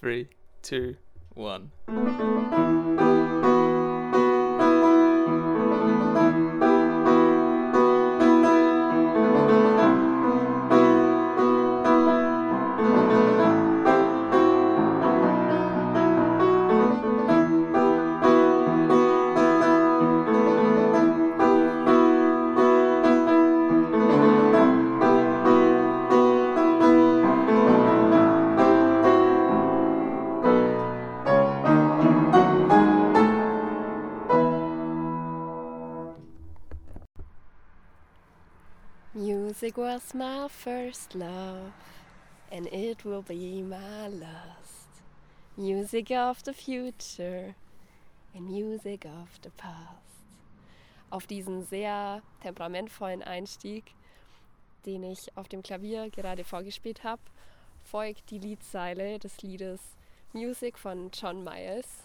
three, two, one. My first love, and it will be my last. Music of the future and music of the past. Auf diesen sehr temperamentvollen Einstieg, den ich auf dem Klavier gerade vorgespielt habe, folgt die Liedzeile des Liedes Music von John Miles.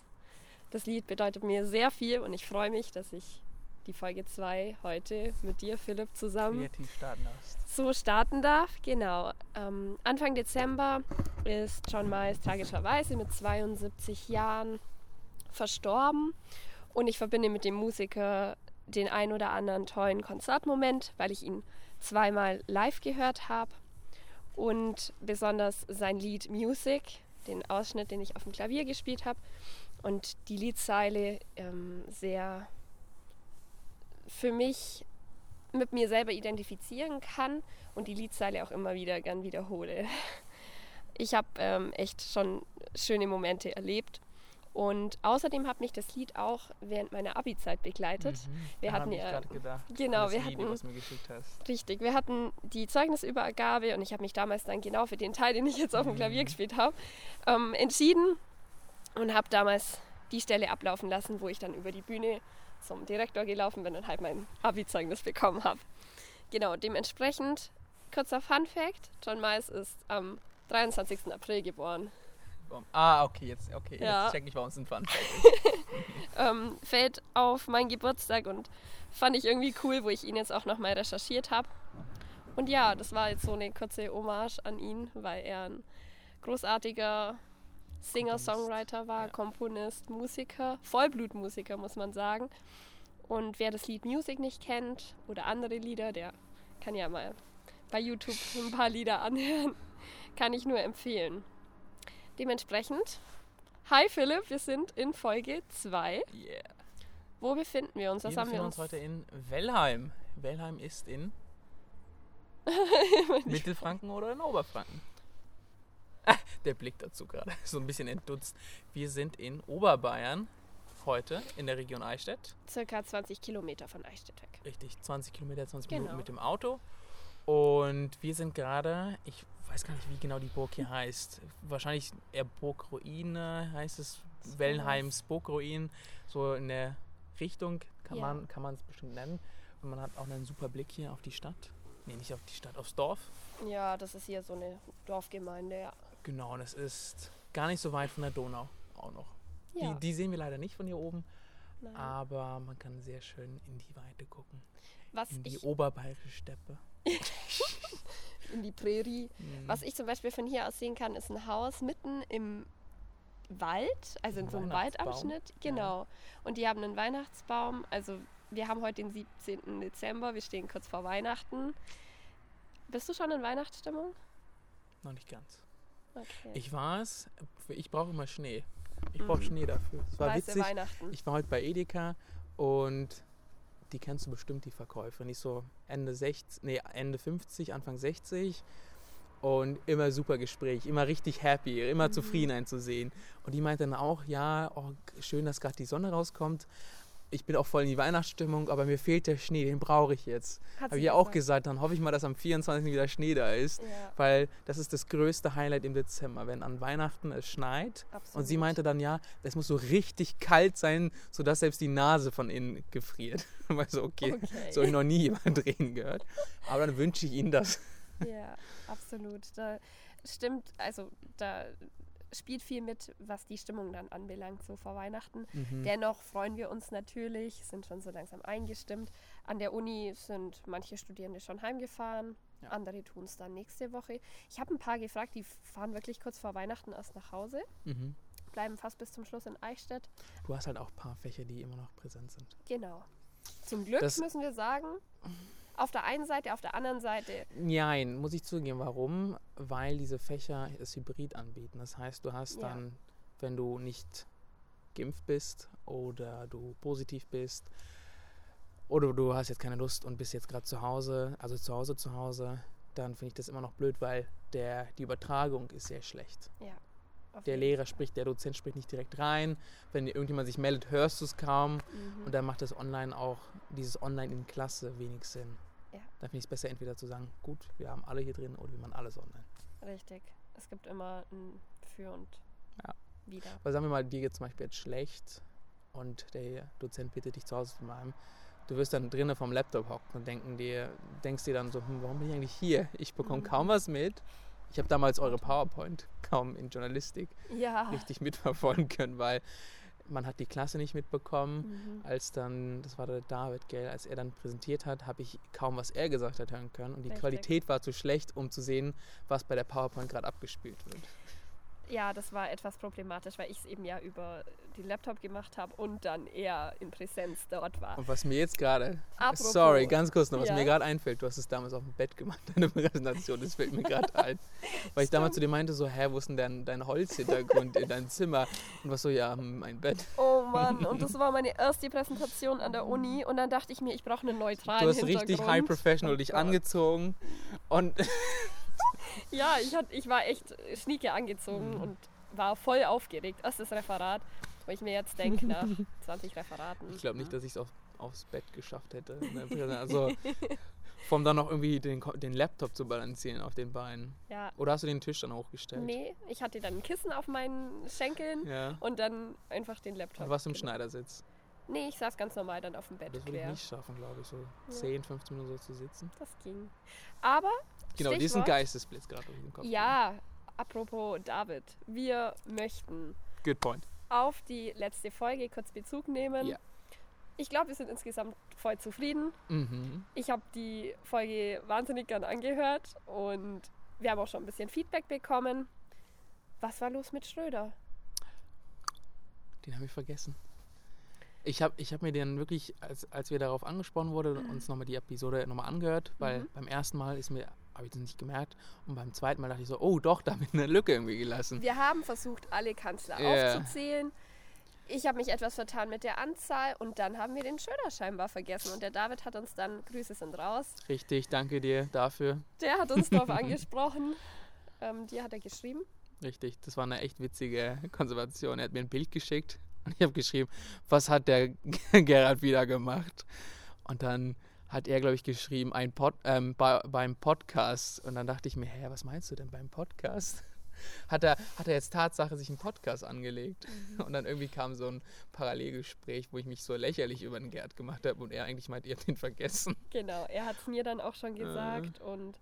Das Lied bedeutet mir sehr viel und ich freue mich, dass ich die Folge 2 heute mit dir, Philipp, zusammen Kreativ starten darfst. so starten darf. Genau. Ähm, Anfang Dezember ist John Miles tragischerweise mit 72 Jahren verstorben. Und ich verbinde mit dem Musiker den ein oder anderen tollen Konzertmoment, weil ich ihn zweimal live gehört habe. Und besonders sein Lied Music, den Ausschnitt, den ich auf dem Klavier gespielt habe. Und die Liedzeile ähm, sehr für mich mit mir selber identifizieren kann und die Liedzeile auch immer wieder gern wiederhole. Ich habe ähm, echt schon schöne Momente erlebt. Und außerdem hat mich das Lied auch während meiner Abi-Zeit begleitet. Wir Daran hatten ja gedacht. genau, wir Video, hatten- was mir geschickt hast. Richtig, wir hatten die Zeugnisübergabe und ich habe mich damals dann genau für den Teil, den ich jetzt auf dem Klavier Mhm. gespielt habe, ähm, entschieden und habe damals die Stelle ablaufen lassen, wo ich dann über die Bühne zum Direktor gelaufen bin und halt mein Abi-Zeugnis bekommen habe. Genau, dementsprechend, kurzer Fun-Fact, John Miles ist am 23. April geboren. Ah, okay, jetzt, okay, Ja. jetzt check ich, warum es ein Fun Fact ist. ähm, fällt auf meinen Geburtstag und fand ich irgendwie cool, wo ich ihn jetzt auch nochmal recherchiert habe. Und ja, das war jetzt so eine kurze Hommage an ihn, weil er ein großartiger Singer-Songwriter war, ja. Komponist, Musiker, Vollblutmusiker muss man sagen. Und wer das Lied Music nicht kennt oder andere Lieder, der kann ja mal bei YouTube ein paar Lieder anhören. Kann ich nur empfehlen. Dementsprechend, hi Philipp, wir sind in Folge 2. Yeah. Wo befinden wir uns? Was wir haben wir befinden uns? uns heute in Wellheim. Wellheim ist in Mittelfranken oder in Oberfranken? Ah, der Blick dazu gerade, so ein bisschen entdutzt. Wir sind in Oberbayern heute in der Region Eichstätt. Circa 20 Kilometer von Eichstätt weg. Richtig, 20 Kilometer, 20 Genau. Minuten mit dem Auto. Und wir sind gerade, ich weiß gar nicht, wie genau die Burg hier heißt. Wahrscheinlich eher Burgruine heißt es. Sowas. Wellheims Burgruin. So in der Richtung kann Ja. man kann man es bestimmt nennen. Und man hat auch einen super Blick hier auf die Stadt. Nee, nicht auf die Stadt, aufs Dorf. Ja, das ist hier so eine Dorfgemeinde, ja. Genau, und es ist gar nicht so weit von der Donau auch noch. Ja, Die, die sehen wir leider nicht von hier oben, nein. aber man kann sehr schön in die Weite gucken. was In die oberbayerische Steppe. in die Prärie. Mhm. Was ich zum Beispiel von hier aus sehen kann, ist ein Haus mitten im Wald, also in so einem. Waldabschnitt. Genau. Und die haben einen Weihnachtsbaum. Also wir haben heute den 17. Dezember, wir stehen kurz vor Weihnachten. Bist du schon in Weihnachtsstimmung? Noch nicht ganz. Okay. Ich war es, ich brauche immer Schnee. Ich brauche Mhm. Schnee dafür. Es war Weiße witzig. Weihnachten. Ich war heute bei Edeka und die kennst du bestimmt, die Verkäuferin. Ist so Ende 60, nee, Ende 50, Anfang 60 und immer super Gespräch, immer richtig happy, immer Mhm. zufrieden einzusehen. Und die meinte dann auch, ja, oh, schön, dass gerade die Sonne rauskommt. Ich bin auch voll in die Weihnachtsstimmung, aber mir fehlt der Schnee, den brauche ich jetzt. Habe ich ja auch gesagt. gesagt, dann hoffe ich mal, dass am 24. wieder Schnee da ist. Ja, Weil das ist das größte Highlight im Dezember, wenn an Weihnachten es schneit. absolut. Und sie meinte dann, ja, es muss so richtig kalt sein, sodass selbst die Nase von innen gefriert. Weil so, okay, Okay. so habe ich noch nie jemand reden gehört. Aber dann wünsche ich Ihnen das. Ja, absolut. Da stimmt, also da spielt viel mit, was die Stimmung dann anbelangt, so vor Weihnachten. Mhm. Dennoch freuen wir uns natürlich, sind schon so langsam eingestimmt. An der Uni sind manche Studierende schon heimgefahren. Ja. Andere tun es dann nächste Woche. Ich habe ein paar gefragt, die fahren wirklich kurz vor Weihnachten erst nach Hause, Mhm. bleiben fast bis zum Schluss in Eichstätt. Du hast halt auch ein paar Fächer, die immer noch präsent sind. Genau. Zum Glück Das- müssen wir sagen, auf der einen Seite, auf der anderen Seite, Nein, muss ich zugeben. Warum? Weil diese Fächer es hybrid anbieten. Das heißt, du hast Ja. dann, wenn du nicht geimpft bist oder du positiv bist oder du hast jetzt keine Lust und bist jetzt gerade zu Hause, also zu Hause zu Hause, dann finde ich das immer noch blöd, weil der, die Übertragung ist sehr schlecht. ja. Der Lehrer spricht, der Dozent spricht nicht direkt rein. Wenn irgendjemand sich meldet, hörst du es kaum. Mhm. Und dann macht das Online auch, dieses Online in Klasse wenig Sinn. Ja. Dann finde ich es besser, entweder zu sagen, gut, wir haben alle hier drin oder wir machen alles online. Richtig. Es gibt immer ein Für und Ja. Wider. Weil sagen wir mal, dir geht zum Beispiel jetzt schlecht und der Dozent bittet dich zu Hause zu bleiben. Du wirst dann drinnen vom Laptop hocken und denken dir, denkst dir dann so, hm, warum bin ich eigentlich hier? Ich bekomme Mhm. kaum was mit. Ich habe damals eure PowerPoint kaum in Journalistik Ja. richtig mitverfolgen können, weil man hat die Klasse nicht mitbekommen. Mhm. Als dann, das war der David, gell, als er dann präsentiert hat, habe ich kaum, was er gesagt hat, hören können. Und die Richtig. Qualität war zu schlecht, um zu sehen, was bei der PowerPoint gerade abgespielt wird. Ja, das war etwas problematisch, weil ich es eben ja über den Laptop gemacht habe und dann eher in Präsenz dort war. Und was mir jetzt gerade, sorry, ganz kurz noch, was Ja. mir gerade einfällt, du hast es damals auf dem Bett gemacht, deine Präsentation, das fällt mir gerade ein. Weil ich damals zu dir meinte, so, hä, wo ist denn dein, dein Holzhintergrund in deinem Zimmer? Und was so, ja, mein Bett. Oh Mann, und das war meine erste Präsentation an der Uni und dann dachte ich mir, ich brauche einen neutralen Du hast richtig high professional Oh dich Gott. angezogen und Ja, ich, hat, ich war echt schnieke angezogen Mhm. und war voll aufgeregt. Erstes Referat, wo ich mir jetzt denke, nach 20 Referaten. ich glaube nicht, dass ich es auf, aufs Bett geschafft hätte. Präsentation. Also vom dann noch irgendwie den, den Laptop zu balancieren auf den Beinen. Ja, Oder hast du den Tisch dann hochgestellt? nee, ich hatte dann ein Kissen auf meinen Schenkeln Ja. und dann einfach den Laptop. Und warst du im. Schneidersitz? Nee, ich saß ganz normal dann auf dem Bett Das würde ich nicht schaffen, glaube ich, so Ja. 10, 15 Minuten so zu sitzen. Das ging. Aber, Genau, diesen Stichwort- Geistesblitz gerade durch den Kopf. ja, apropos David, wir möchten Good point. Auf die letzte Folge kurz Bezug nehmen. Ja. Ich glaube, wir sind insgesamt voll zufrieden. Mhm. Ich habe die Folge wahnsinnig gern angehört und wir haben auch schon ein bisschen Feedback bekommen. Was war los mit Schröder? Den habe ich vergessen. Ich habe ich hab mir den wirklich, als, als wir darauf angesprochen wurden, uns nochmal die Episode nochmal angehört, weil Mhm. beim ersten Mal ist mir, habe ich das nicht gemerkt und beim zweiten Mal dachte ich so, oh doch, da habe ich eine Lücke irgendwie gelassen. Wir haben versucht, alle Kanzler Ja. aufzuzählen. Ich habe mich etwas vertan mit der Anzahl und dann haben wir den Schröder scheinbar vergessen. Und der David hat uns dann, Grüße sind raus, Richtig, danke dir dafür. der hat uns darauf angesprochen. Ähm, dir hat er geschrieben. Richtig, das war eine echt witzige Konservation. Er hat mir ein Bild geschickt und ich habe geschrieben, was hat der Gerhard wieder gemacht? Und dann hat er, glaube ich, geschrieben, ein Pod, ähm, bei, beim Podcast. Und dann dachte ich mir, hä, was meinst du denn beim Podcast? Hat er, hat er jetzt Tatsache sich einen Podcast angelegt? Und dann irgendwie kam so ein Parallelgespräch, wo ich mich so lächerlich über den Gerd gemacht habe und er eigentlich meint, ihr habt ihn vergessen. Genau, er hat es mir dann auch Äh. schon gesagt. Und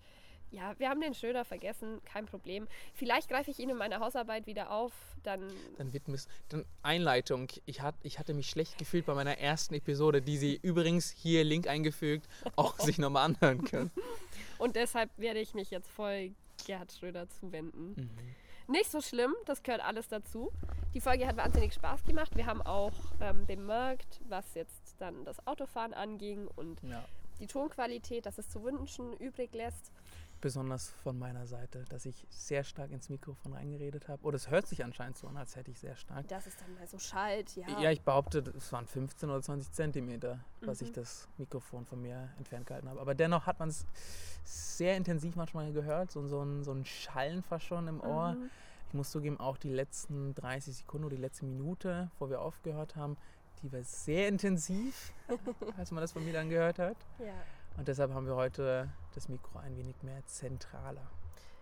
ja, wir haben den Schröder vergessen, kein Problem. Vielleicht greife ich ihn in meiner Hausarbeit wieder auf. Dann Dann widmest dann Einleitung. Ich, hat, ich hatte mich schlecht gefühlt bei meiner ersten Episode, die Sie übrigens hier Link eingefügt, auch sich nochmal anhören können. Und deshalb werde ich mich jetzt voll Gerhard Schröder zuwenden. Mhm. Nicht so schlimm, das gehört alles dazu. Die Folge hat wahnsinnig Spaß gemacht. Wir haben auch ähm, bemerkt, was jetzt dann das Autofahren anging und Ja. die Tonqualität, dass es zu wünschen übrig lässt. Besonders von meiner Seite, dass ich sehr stark ins Mikrofon reingeredet habe. Oder es hört sich anscheinend so an, als hätte ich sehr stark. Dass es dann mal so schallt, ja. Ja, ich behaupte, es waren 15 oder 20 Zentimeter, was Mhm. ich das Mikrofon von mir entfernt gehalten habe. Aber dennoch hat man es sehr intensiv manchmal gehört, so, so, ein, so ein Schallen fast schon im Ohr. Mhm. Ich muss zugeben, auch die letzten 30 Sekunden oder die letzte Minute, wo wir aufgehört haben, die war sehr intensiv, als man das von mir dann gehört hat. ja. Und deshalb haben wir heute das Mikro ein wenig mehr zentraler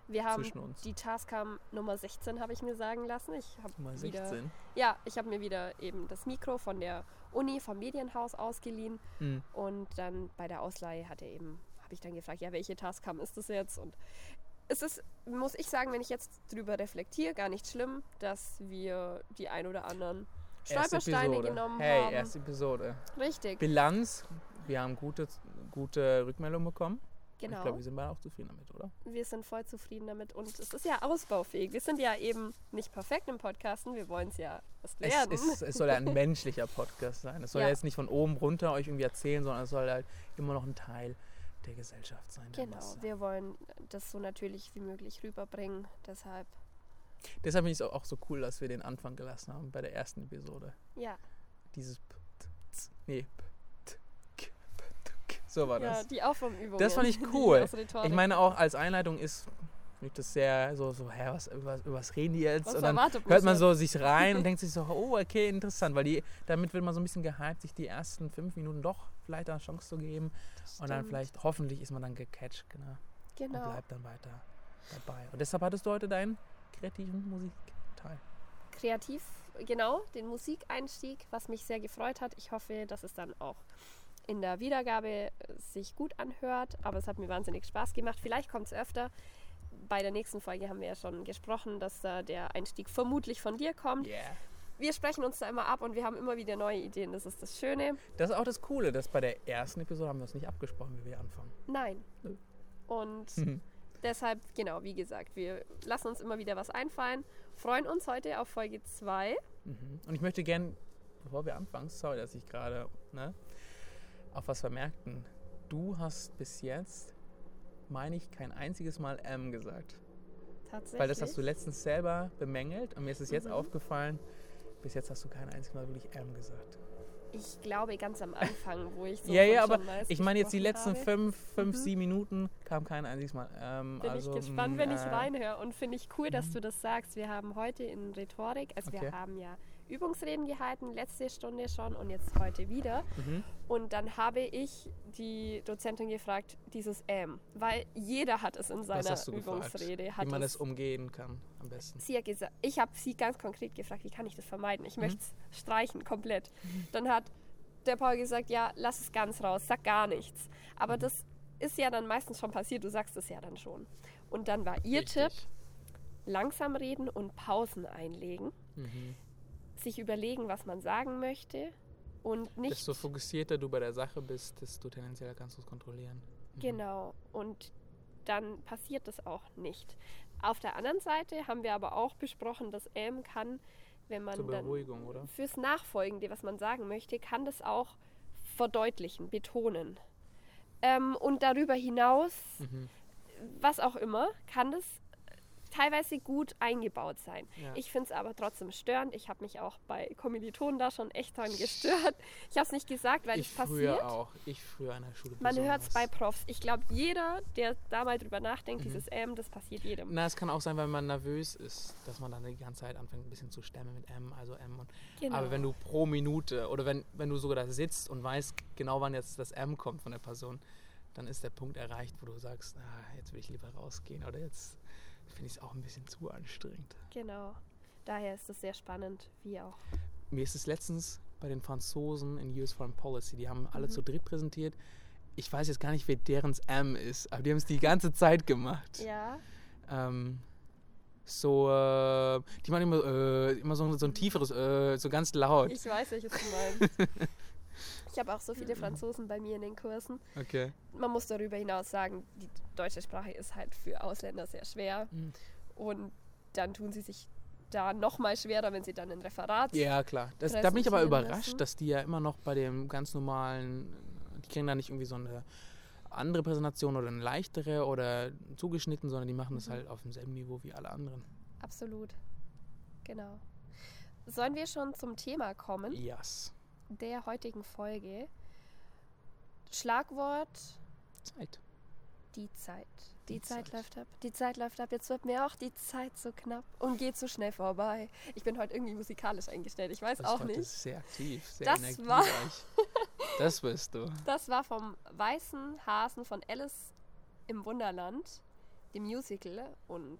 Wir haben zwischen uns. die Tascam Nummer 16, habe ich mir sagen lassen. Ich habe Nummer wieder, 16. ja, ich habe mir wieder eben das Mikro von der Uni, vom Medienhaus ausgeliehen. Hm. Und dann bei der Ausleihe hat er eben, habe ich dann gefragt, ja, welche Tascam ist das jetzt? Und es ist, muss ich sagen, wenn ich jetzt drüber reflektiere, gar nicht schlimm, dass wir die ein oder anderen Erste Stolpersteine genommen hey, haben. erste Episode. Richtig. Bilanz, wir haben gute, gute Rückmeldung bekommen. Genau. Ich glaube, wir sind beide auch zufrieden damit, oder? Wir sind voll zufrieden damit und es ist ja ausbaufähig. Wir sind ja eben nicht perfekt im Podcasten, wir wollen es ja erst Es, werden. ist, es soll ja ein menschlicher Podcast sein. Es soll ja. Ja. jetzt nicht von oben runter euch irgendwie erzählen, sondern es soll halt immer noch ein Teil der Gesellschaft sein. genau, wir wollen das so natürlich wie möglich rüberbringen. Deshalb, Deshalb finde ich es auch so cool, dass wir den Anfang gelassen haben bei der ersten Episode. ja. Dieses P, nee, P. So war Ja, das. die Aufwärmübungen. Das fand ich cool. Ich meine auch als Einleitung ist finde ich das sehr so, so hä, was, über, über was reden die jetzt? Was und dann hört man so sich rein und denkt sich so, oh, okay, interessant, weil die, damit wird man so ein bisschen gehypt, sich die ersten fünf Minuten doch vielleicht eine Chance zu geben und dann vielleicht, hoffentlich ist man dann gecatcht, genau, und Genau. bleibt dann weiter dabei. Und deshalb hattest du heute deinen kreativen Musikteil. kreativ, genau, den Musikeinstieg, was mich sehr gefreut hat. Ich hoffe, dass es dann auch in der Wiedergabe äh, sich gut anhört, aber es hat mir wahnsinnig Spaß gemacht. Vielleicht kommt es öfter. Bei der nächsten Folge haben wir ja schon gesprochen, dass da der Einstieg vermutlich von dir kommt. Yeah. Wir sprechen uns da immer ab und wir haben immer wieder neue Ideen. Das ist das Schöne. Das ist auch das Coole, dass bei der ersten Episode haben wir uns nicht abgesprochen, wie wir anfangen. Nein. Nö. Und Mhm. deshalb, genau, wie gesagt, wir lassen uns immer wieder was einfallen. Freuen uns heute auf Folge 2. Mhm. Und ich möchte gern, bevor wir anfangen, sorry, dass ich gerade ne, auf was vermerkten. Du hast bis jetzt, meine ich, kein einziges Mal M gesagt. Tatsächlich. Weil das hast du letztens selber bemängelt und mir ist es jetzt Mhm. aufgefallen, bis jetzt hast du kein einziges Mal wirklich M gesagt. Ich glaube ganz am Anfang, wo ich so ja, ja, aber ich meine jetzt die letzten habe. fünf, fünf Mhm. sieben Minuten kam kein einziges Mal M. Bin also, ich gespannt, mm, wenn ich äh, reinhöre. Und finde ich cool, dass Mhm. du das sagst. Wir haben heute in Rhetorik, also Okay. wir haben ja Übungsreden gehalten, letzte Stunde schon und jetzt heute wieder. Mhm. Und dann habe ich die Dozentin gefragt, dieses M, weil jeder hat es in seiner gefragt? Übungsrede. Hat Wie man es, umgehen kann am besten. sie hat gesagt, ich habe sie ganz konkret gefragt, wie kann ich das vermeiden? Mhm. Ich möchte es streichen komplett. Dann hat der Paul gesagt, ja, lass es ganz raus, sag gar nichts. Aber Mhm. das ist ja dann meistens schon passiert, du sagst es ja dann schon. Und dann war ihr Richtig. Tipp, langsam reden und Pausen einlegen, Mhm. Sich überlegen, was man sagen möchte und nicht Desto fokussierter du bei der Sache bist, desto tendenziell kannst du es kontrollieren. Mhm. Genau. Und dann passiert das auch nicht. Auf der anderen Seite haben wir aber auch besprochen, dass M kann, wenn man Zur dann oder? fürs Nachfolgende, was man sagen möchte, kann das auch verdeutlichen, betonen. Ähm, und darüber hinaus, Mhm. was auch immer, kann das teilweise gut eingebaut sein. Ja. Ich finde es aber trotzdem störend. Ich habe mich auch bei Kommilitonen da schon echt dran gestört. Ich habe es nicht gesagt, weil ich es passiert. früher auch. Ich früher an der Schule. Man hört es bei. Profs. Ich glaube, jeder, der da mal drüber nachdenkt, Mhm. dieses M, das passiert jedem. Na, es kann auch sein, weil man nervös ist, dass man dann die ganze Zeit anfängt, ein bisschen zu stemmen mit M, also M. Und, Genau. Aber wenn du pro Minute oder wenn, wenn du sogar da sitzt und weißt genau, wann jetzt das M kommt von der Person, dann ist der Punkt erreicht, wo du sagst, ah, jetzt will ich lieber rausgehen oder jetzt finde ich es auch ein bisschen zu anstrengend. Genau. Daher ist es sehr spannend, wie auch. Mir ist es letztens bei den Franzosen in US Foreign Policy, die haben alle Mhm. zu dritt präsentiert. Ich weiß jetzt gar nicht, wer deren M ist, aber die haben es die ganze Zeit gemacht. Ja, Ähm, so, äh, die machen immer, äh, immer so, so ein tieferes, äh, so ganz laut. ich weiß, welches du meinst. ich habe auch so viele Franzosen bei mir in den Kursen. Okay. Man muss darüber hinaus sagen, die deutsche Sprache ist halt für Ausländer sehr schwer. Mhm. Und dann tun sie sich da noch mal schwerer, wenn sie dann ein Referat. Ja, klar. Das, da bin ich aber überrascht, lassen. dass die ja immer noch bei dem ganz normalen, die kriegen da nicht irgendwie so eine andere Präsentation oder eine leichtere oder zugeschnitten, sondern die machen das Mhm. halt auf demselben Niveau wie alle anderen. Absolut. Genau. Sollen wir schon zum Thema kommen? Yes. Der heutigen Folge. Schlagwort Zeit. die Zeit. Die, Die Zeit. Zeit. läuft ab. Die Zeit läuft ab. Jetzt wird mir auch die Zeit so knapp und geht so schnell vorbei. Ich bin heute irgendwie musikalisch eingestellt. Ich weiß Das auch nicht. ist sehr aktiv, sehr Das war- energiereich. das bist du. Das war vom Weißen Hasen von Alice im Wunderland, dem Musical und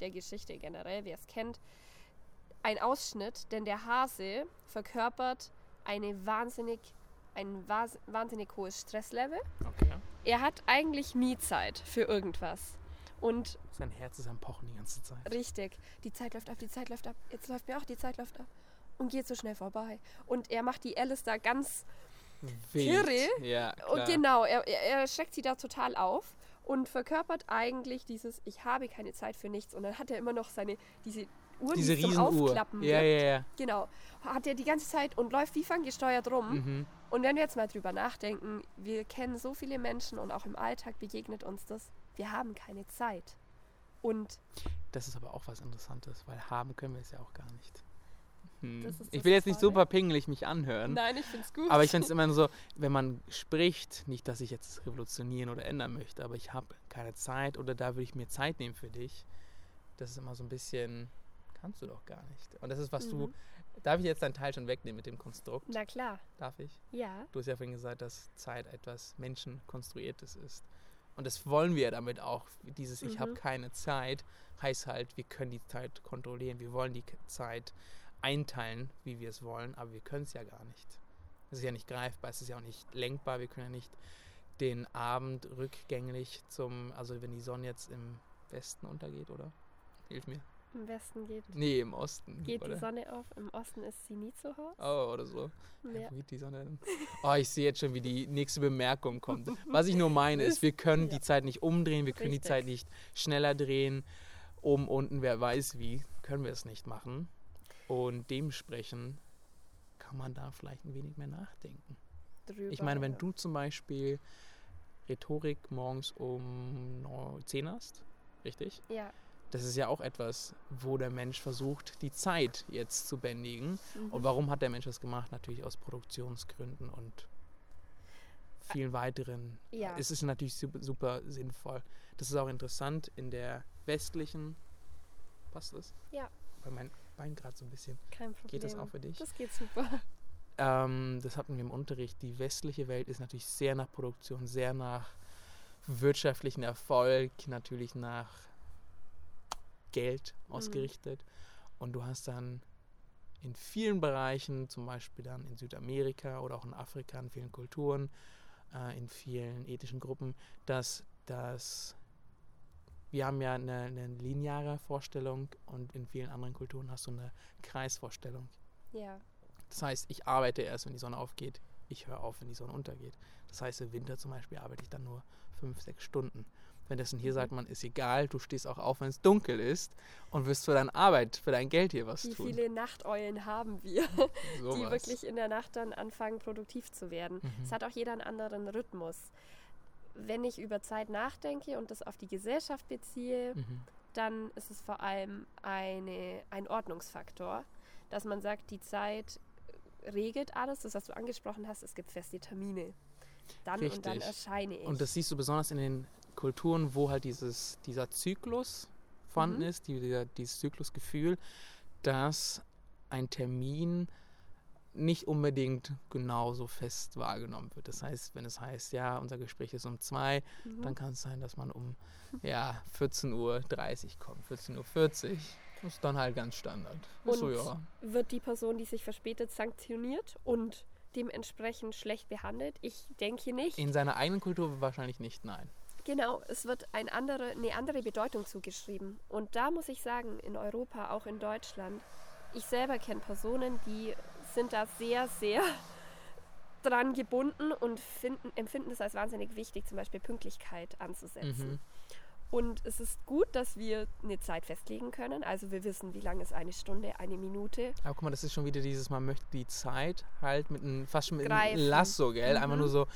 der Geschichte generell, wer es kennt. Ein Ausschnitt, denn der Hase verkörpert eine wahnsinnig, ein wahnsinnig hohes Stresslevel. Okay. Er hat eigentlich nie Zeit für irgendwas. Und Sein Herz ist am Pochen die ganze Zeit. richtig, die Zeit läuft ab, die Zeit läuft ab. Jetzt läuft mir auch die Zeit läuft ab und geht so schnell vorbei. Und er macht die Alice da ganz Wild. Kirre. Ja, Und genau, er, er, er schreckt sie da total auf und verkörpert eigentlich dieses Ich habe keine Zeit für nichts. Und dann hat er immer noch seine, diese Uhr, Diese die. Aufklappen Ja, gibt. ja, ja. Genau. Hat er die ganze Zeit und läuft wie ferngesteuert rum. Mhm. Und wenn wir jetzt mal drüber nachdenken, wir kennen so viele Menschen und auch im Alltag begegnet uns das, wir haben keine Zeit. Und Das ist aber auch was Interessantes, weil haben können wir es ja auch gar nicht. Hm. Das Ich will jetzt nicht super pingelig mich anhören, nein, ich finde es gut. aber ich finde es immer so, wenn man spricht, nicht, dass ich jetzt revolutionieren oder ändern möchte, aber ich habe keine Zeit oder da würde ich mir Zeit nehmen für dich. Das ist immer so ein bisschen, kannst du doch gar nicht. Und das ist, was du, Mhm. darf ich jetzt deinen Teil schon wegnehmen mit dem Konstrukt? Na klar, Darf ich? ja. Du hast ja vorhin gesagt, dass Zeit etwas Menschenkonstruiertes ist. Und das wollen wir damit auch. Dieses Ich habe Mhm. keine Zeit heißt halt, wir können die Zeit kontrollieren. Wir wollen die Zeit einteilen, wie wir es wollen, aber wir können es ja gar nicht. Es ist ja nicht greifbar, es ist ja auch nicht lenkbar. Wir können ja nicht den Abend rückgängig zum, also wenn die Sonne jetzt im Westen untergeht, oder? Hilf mir. Im Westen geht, Nee, im Osten. geht oder? die Sonne auf, im Osten ist sie nie zu Hause. Oh, oder so. Ja. Ja. Wo geht die Sonne denn? Oh, ich sehe jetzt schon, wie die nächste Bemerkung kommt. Was ich nur meine ist, wir können die Ja. Zeit nicht umdrehen, wir können die Richtig. Zeit nicht schneller drehen. Oben, unten, wer weiß wie, können wir es nicht machen. Und dementsprechend kann man da vielleicht ein wenig mehr nachdenken. Drüber, Ich meine, wenn du zum Beispiel Rhetorik morgens um neu- 10 hast, richtig? Ja. Das ist ja auch etwas, wo der Mensch versucht, die Zeit jetzt zu bändigen. Mhm. Und warum hat der Mensch das gemacht? Natürlich aus Produktionsgründen und vielen weiteren. Ja. Es ist natürlich super, super sinnvoll. Das ist auch interessant in der westlichen. Passt das? Ja. Weil mein Bein gerade so ein bisschen. Kein Problem. Geht das auch für dich? Das geht super. Ähm, das hatten wir im Unterricht. Die westliche Welt ist natürlich sehr nach Produktion, sehr nach wirtschaftlichen Erfolg, natürlich nach Geld Mhm. ausgerichtet. Und du hast dann in vielen Bereichen, zum Beispiel dann in Südamerika oder auch in Afrika, in vielen Kulturen, äh, in vielen ethischen Gruppen, dass das wir haben ja eine, eine lineare Vorstellung und in vielen anderen Kulturen hast du eine Kreisvorstellung. Ja. Das heißt, ich arbeite erst, wenn die Sonne aufgeht. Ich höre auf, wenn die Sonne untergeht. Das heißt, im Winter zum Beispiel arbeite ich dann nur fünf, sechs Stunden. Währenddessen hier Mhm. sagt man, ist egal, du stehst auch auf, wenn es dunkel ist und wirst für deine Arbeit, für dein Geld hier was Wie tun. viele Nachteulen haben wir, die Sowas. wirklich in der Nacht dann anfangen, produktiv zu werden? Mhm. Es hat auch jeder einen anderen Rhythmus. Wenn ich über Zeit nachdenke und das auf die Gesellschaft beziehe, Mhm. dann ist es vor allem eine, ein Ordnungsfaktor, dass man sagt, die Zeit regelt alles, das, was du angesprochen hast, es gibt feste Termine. Dann und dann Richtig. erscheine ich. Und das siehst du besonders in den Kulturen, wo halt dieses, dieser Zyklus vorhanden Mhm. ist, die, dieser, dieses Zyklusgefühl, dass ein Termin nicht unbedingt genauso fest wahrgenommen wird. Das heißt, wenn es heißt, ja, unser Gespräch ist um zwei, Mhm. dann kann es sein, dass man um ja, 14.30 Uhr kommt, 14.40 Uhr. Das ist dann halt ganz Standard. Ist so, Und ja. wird die Person, die sich verspätet, sanktioniert und dementsprechend schlecht behandelt? Ich denke nicht. In seiner eigenen Kultur wahrscheinlich nicht, nein. Genau, es wird ein andere, eine andere Bedeutung zugeschrieben. Und da muss ich sagen, in Europa, auch in Deutschland, ich selber kenne Personen, die sind da sehr, sehr dran gebunden und finden, empfinden es als wahnsinnig wichtig, zum Beispiel Pünktlichkeit anzusetzen. Mhm. Und es ist gut, dass wir eine Zeit festlegen können. Also wir wissen, wie lang ist eine Stunde, eine Minute. Aber guck mal, das ist schon wieder dieses, man möchte die Zeit halt mit einem, fast schon mit einem. Lasso, gell? Einfach Mhm. nur so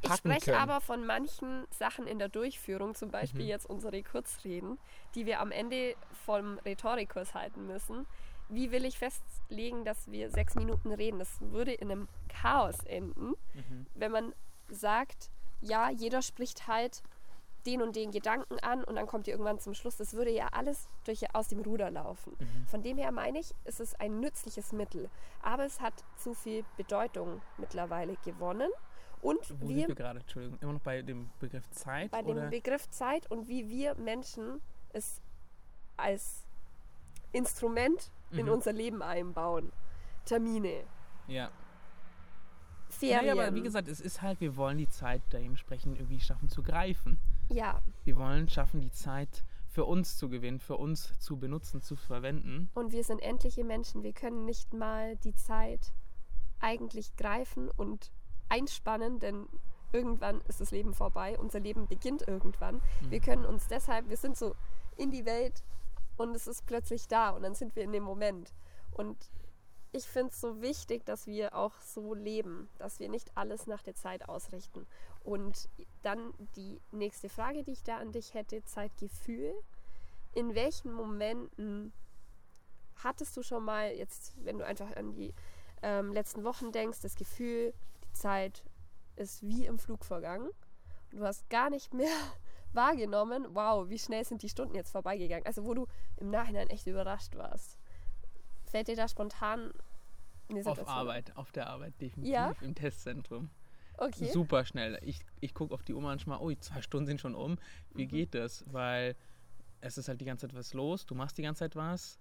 Ich spreche können. aber von manchen Sachen in der Durchführung, zum Beispiel Mhm. jetzt unsere Kurzreden, die wir am Ende vom Rhetorikkurs halten müssen. Wie will ich festlegen, dass wir sechs Minuten reden? Das würde in einem Chaos enden, Mhm. wenn man sagt, ja, jeder spricht halt den und den Gedanken an und dann kommt ihr irgendwann zum Schluss. Das würde ja alles durch, aus dem Ruder laufen. Mhm. Von dem her meine ich, es ist ein nützliches Mittel. Aber es hat zu viel Bedeutung mittlerweile gewonnen. Und Wo wir sind wir gerade? Entschuldigung, immer noch bei dem Begriff Zeit? bei dem oder? Begriff Zeit und wie wir Menschen es als Instrument in Mhm. unser Leben einbauen. Termine, ja. Ferien. Naja, aber wie gesagt, es ist halt, wir wollen die Zeit dementsprechend irgendwie schaffen zu greifen. ja, Wir wollen schaffen, die Zeit für uns zu gewinnen, für uns zu benutzen, zu verwenden. und wir sind endliche Menschen. Wir können nicht mal die Zeit eigentlich greifen und einspannen, denn irgendwann ist das Leben vorbei, unser Leben beginnt irgendwann. Mhm. Wir können uns deshalb, wir sind so in die Welt und es ist plötzlich da und dann sind wir in dem Moment. Und ich finde es so wichtig, dass wir auch so leben, dass wir nicht alles nach der Zeit ausrichten. Und dann die nächste Frage, die ich da an dich hätte, Zeitgefühl. In welchen Momenten hattest du schon mal, jetzt, wenn du einfach an die ähm, letzten Wochen denkst, das Gefühl, Zeit ist wie im Flug vergangen und du hast gar nicht mehr wahrgenommen, wow, wie schnell sind die Stunden jetzt vorbeigegangen. Also wo du im Nachhinein echt überrascht warst. Fällt dir da spontan eine Auf Situation? Arbeit, auf der Arbeit, definitiv, Ja? im Testzentrum. Okay. Super schnell. Ich, ich gucke auf die Uhr manchmal, oh, zwei Stunden sind schon um. Wie Mhm. geht das? Weil es ist halt die ganze Zeit was los, du machst die ganze Zeit was.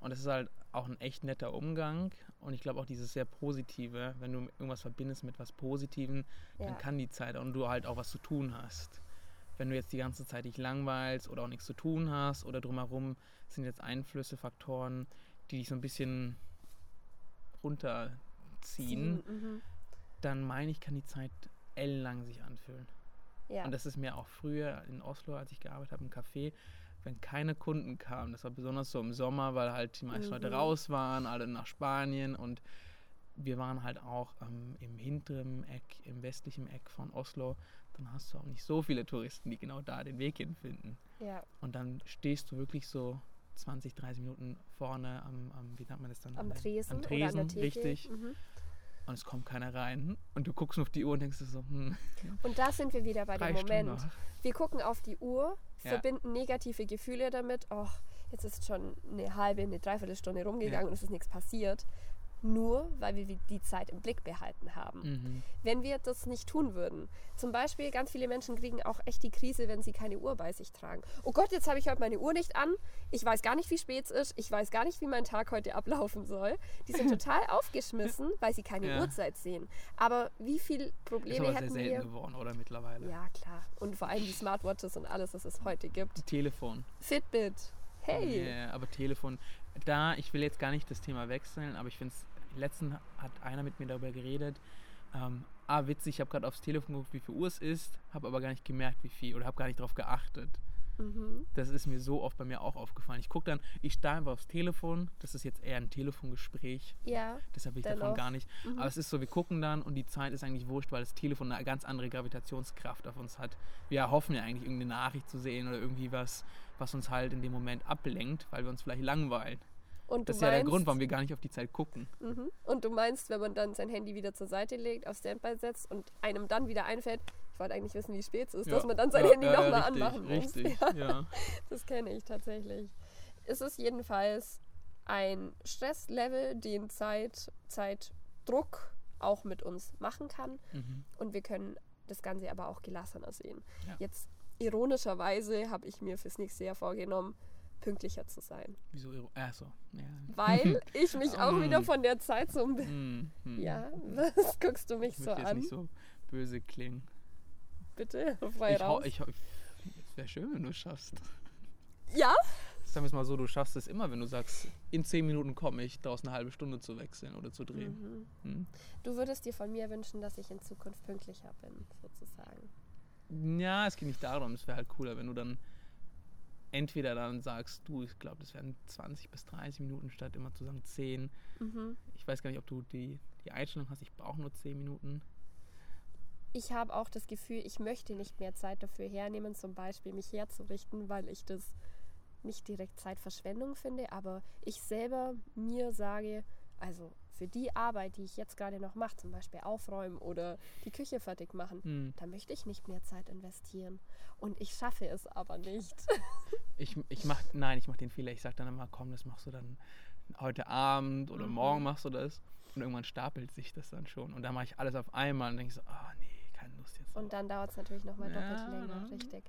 Und es ist halt auch ein echt netter Umgang. Und ich glaube auch dieses sehr Positive, wenn du irgendwas verbindest mit was Positivem, Ja. dann kann die Zeit und du halt auch was zu tun hast. Wenn du jetzt die ganze Zeit dich langweilst oder auch nichts zu tun hast oder drumherum sind jetzt Einflüsse, Faktoren, die dich so ein bisschen runterziehen, Mhm. dann meine ich, kann die Zeit ellenlang sich anfühlen. Ja. Und das ist mir auch früher in Oslo, als ich gearbeitet habe, im Café, wenn keine Kunden kamen, das war besonders so im Sommer, weil halt die meisten Leute Mhm. raus waren, alle nach Spanien und wir waren halt auch ähm, im hinteren Eck, im westlichen Eck von Oslo, dann hast du auch nicht so viele Touristen, die genau da den Weg hinfinden. ja. Und dann stehst du wirklich so 20, 30 Minuten vorne am, am wie nennt man das dann? Am Tresen, am Tresen richtig. Mhm. Und es kommt keiner rein. Und du guckst nur auf die Uhr und denkst so, hm, Und da sind wir wieder bei dem Moment. Wir gucken auf die Uhr, Ja. verbinden negative Gefühle damit. Oh, jetzt ist schon eine halbe, eine Dreiviertelstunde rumgegangen Ja. und es ist nichts passiert. Nur weil wir die Zeit im Blick behalten haben. Mhm. Wenn wir das nicht tun würden. Zum Beispiel, ganz viele Menschen kriegen auch echt die Krise, wenn sie keine Uhr bei sich tragen. Oh Gott, jetzt habe ich heute meine Uhr nicht an. Ich weiß gar nicht, wie spät es ist. Ich weiß gar nicht, wie mein Tag heute ablaufen soll. Die sind total aufgeschmissen, weil sie keine Ja. Uhrzeit sehen. Aber wie viele Ist Probleme aber sehr hätten selten wir? geworden, oder mittlerweile? Ja, klar. Und vor allem die Smartwatches und alles, was es heute gibt. Telefon. Fitbit. Hey. Ja, aber Telefon. Da, ich will jetzt gar nicht das Thema wechseln, aber ich finde es, letztens hat einer mit mir darüber geredet. Ähm, ah, witzig, ich habe gerade aufs Telefon geguckt, wie viel Uhr es ist, habe aber gar nicht gemerkt, wie viel, oder habe gar nicht darauf geachtet. Mhm. Das ist mir so oft bei mir auch aufgefallen. Ich gucke dann, ich starre einfach aufs Telefon, das ist jetzt eher ein Telefongespräch, Ja. deshalb will ich davon Dennoch. gar nicht. Mhm. Aber es ist so, wir gucken dann und die Zeit ist eigentlich wurscht, weil das Telefon eine ganz andere Gravitationskraft auf uns hat. Wir erhoffen ja eigentlich irgendeine Nachricht zu sehen oder irgendwie was, was uns halt in dem Moment ablenkt, weil wir uns vielleicht langweilen. Und Das ist ja der meinst- Grund, warum wir gar nicht auf die Zeit gucken. Mhm. Und du meinst, wenn man dann sein Handy wieder zur Seite legt, auf Standby setzt und einem dann wieder einfällt, wollte eigentlich wissen, wie spät es ist, dass man dann sein ja, Handy ja, nochmal ja, anmachen muss. Richtig, Ja, ja. das kenne ich tatsächlich. Es ist jedenfalls ein Stresslevel, den Zeit, Zeitdruck auch mit uns machen kann. Mhm. Und wir können das Ganze aber auch gelassener sehen. Ja. Jetzt ironischerweise habe ich mir fürs nächste Jahr vorgenommen, pünktlicher zu sein. Wieso? Iro- Ach so, ja. Weil ich mich auch Mm. wieder von der Zeit so. Hm, hm. Ja, was guckst du mich Ich so jetzt an? nicht so böse klingen. Bitte, frei Ich, raus. ich, es wäre schön, wenn du es schaffst. ja? Sagen wir es mal so, du schaffst es immer, wenn du sagst, in zehn Minuten komme ich, daraus eine halbe Stunde zu wechseln oder zu drehen. Mhm. Hm. Du würdest dir von mir wünschen, dass ich in Zukunft pünktlicher bin, sozusagen. Ja, es geht nicht darum. Es wäre halt cooler, wenn du dann entweder dann sagst, du, ich glaube, das wären 20 bis 30 Minuten statt immer zu sagen 10. Mhm. Ich weiß gar nicht, ob du die, die Einstellung hast, ich brauche nur 10 Minuten. Ich habe auch das Gefühl, ich möchte nicht mehr Zeit dafür hernehmen, zum Beispiel mich herzurichten, weil ich das nicht direkt Zeitverschwendung finde, aber ich selber mir sage, also für die Arbeit, die ich jetzt gerade noch mache, zum Beispiel aufräumen oder die Küche fertig machen, Hm. da möchte ich nicht mehr Zeit investieren. Und ich schaffe es aber nicht. Ich, ich mach, nein, ich mache den Fehler. Ich sage dann immer, komm, das machst du dann heute Abend oder Mhm. morgen machst du das. Und irgendwann stapelt sich das dann schon. Und dann mache ich alles auf einmal und denke so, ah nee, keine Lust jetzt. Und dann dauert es natürlich nochmal doppelt Ja, länger, ne? richtig.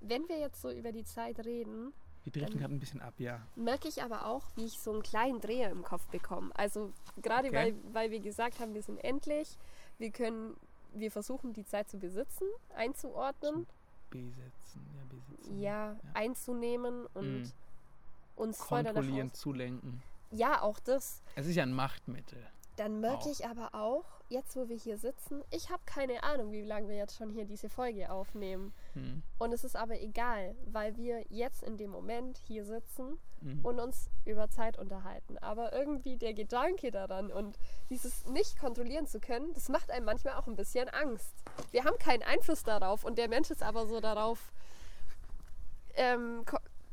Wenn wir jetzt so über die Zeit reden, Wir driften gerade ein bisschen ab, ja. merke ich aber auch, wie ich so einen kleinen Dreher im Kopf bekomme. Also gerade Okay. weil, weil wir gesagt haben, wir sind endlich, wir können, wir versuchen die Zeit zu besitzen, einzuordnen, Besetzen, ja, besitzen. ja, Ja. einzunehmen und Mhm. uns voll danach Kontrollieren, zulenken. Ja, auch das. Es ist ja ein Machtmittel. Dann merke Auch. ich aber auch, jetzt wo wir hier sitzen, ich habe keine Ahnung, wie lange wir jetzt schon hier diese Folge aufnehmen. Hm. Und es ist aber egal, weil wir jetzt in dem Moment hier sitzen Mhm. und uns über Zeit unterhalten. Aber irgendwie der Gedanke daran und dieses nicht kontrollieren zu können, das macht einem manchmal auch ein bisschen Angst. Wir haben keinen Einfluss darauf und der Mensch ist aber so darauf ähm,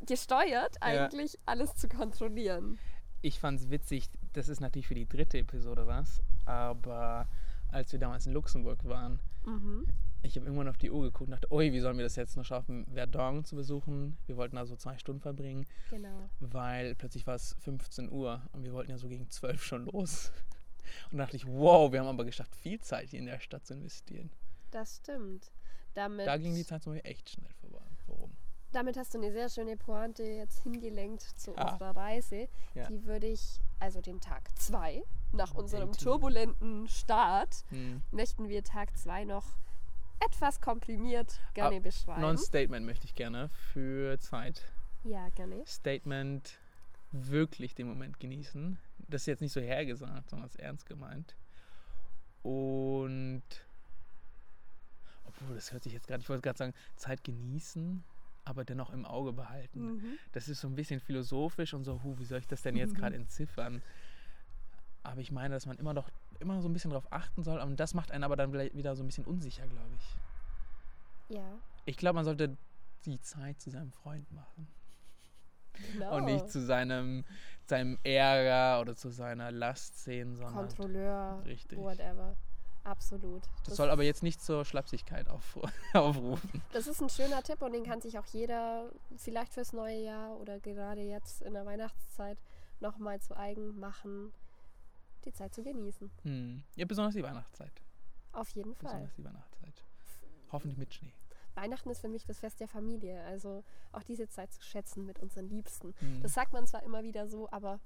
gesteuert, Ja. eigentlich alles zu kontrollieren. Ich fand's witzig, das ist natürlich für die dritte Episode was, aber als wir damals in Luxemburg waren, Mhm. ich habe irgendwann auf die Uhr geguckt und dachte, ui, wie sollen wir das jetzt noch schaffen, Verdun zu besuchen? Wir wollten da so zwei Stunden verbringen, Genau. weil plötzlich war es 15 Uhr und wir wollten ja so gegen 12 schon los. Und da dachte ich, wow, wir haben aber geschafft, viel Zeit hier in der Stadt zu investieren. Das stimmt. Damit, Da ging die Zeit zum Beispiel echt schnell vorbei. Warum? Damit hast du eine sehr schöne Pointe jetzt hingelenkt zu Ah. unserer Reise. Ja. Die würde ich, also den Tag 2, nach unserem turbulenten Start, Hm. möchten wir Tag 2 noch etwas komprimiert gerne Ah, beschreiben. Noch ein Statement möchte ich gerne für Zeit. ja, gerne. Statement wirklich den Moment genießen. Das ist jetzt nicht so hergesagt, sondern es ernst gemeint. Und obwohl das hört sich jetzt gerade, ich wollte gerade sagen, Zeit genießen, aber dennoch im Auge behalten. Mhm. Das ist so ein bisschen philosophisch und so, hu, wie soll ich das denn jetzt gerade entziffern? Aber ich meine, dass man immer noch immer so ein bisschen darauf achten soll und das macht einen aber dann vielleicht wieder so ein bisschen unsicher, glaube ich. Ja, Ich glaube, man sollte die Zeit zu seinem Freund machen. genau. und nicht zu seinem, seinem Ärger oder zu seiner Last sehen, sondern Kontrolleur, Richtig. whatever. Absolut. das soll aber jetzt nicht zur Schlapsigkeit auf, aufrufen. Das ist ein schöner Tipp und den kann sich auch jeder vielleicht fürs neue Jahr oder gerade jetzt in der Weihnachtszeit nochmal zu eigen machen, die Zeit zu genießen. Hm. Ja, besonders die Weihnachtszeit. Auf jeden Fall. Besonders die Weihnachtszeit. Hoffentlich mit Schnee. Weihnachten ist für mich das Fest der Familie, also auch diese Zeit zu schätzen mit unseren Liebsten. Hm. Das sagt man zwar immer wieder so, aber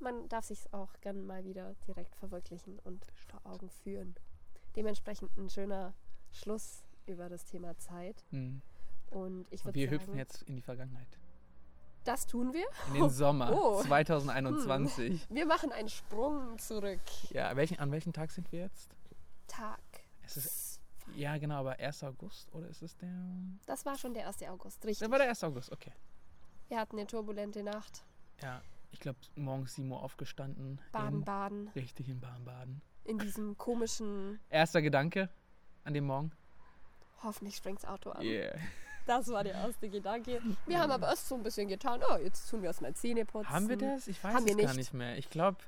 man darf sich auch gern mal wieder direkt verwirklichen und vor Augen führen. Dementsprechend ein schöner Schluss über das Thema Zeit. Hm. Und ich würde wir sagen, hüpfen jetzt in die Vergangenheit. das tun wir. In den Sommer Oh. 2021. Wir machen einen Sprung zurück. Ja, welchen, an welchem Tag sind wir jetzt? Tag. Es ist, ja, genau, aber 1. August oder ist es der. Das war schon der 1. August, richtig. Das war der 1. August, okay. Wir hatten eine turbulente Nacht. Ja, ich glaube, morgens 7 Uhr aufgestanden. Baden, in, baden. Richtig in Baden-Baden. In diesem komischen, Erster Gedanke an dem Morgen? hoffentlich springt's Auto an. Yeah. Das war der erste Gedanke. Wir haben aber erst so ein bisschen getan. Oh, jetzt tun wir erstmal Zähne putzen. Haben wir das? Ich weiß Haben es gar nicht. nicht mehr. Ich glaube,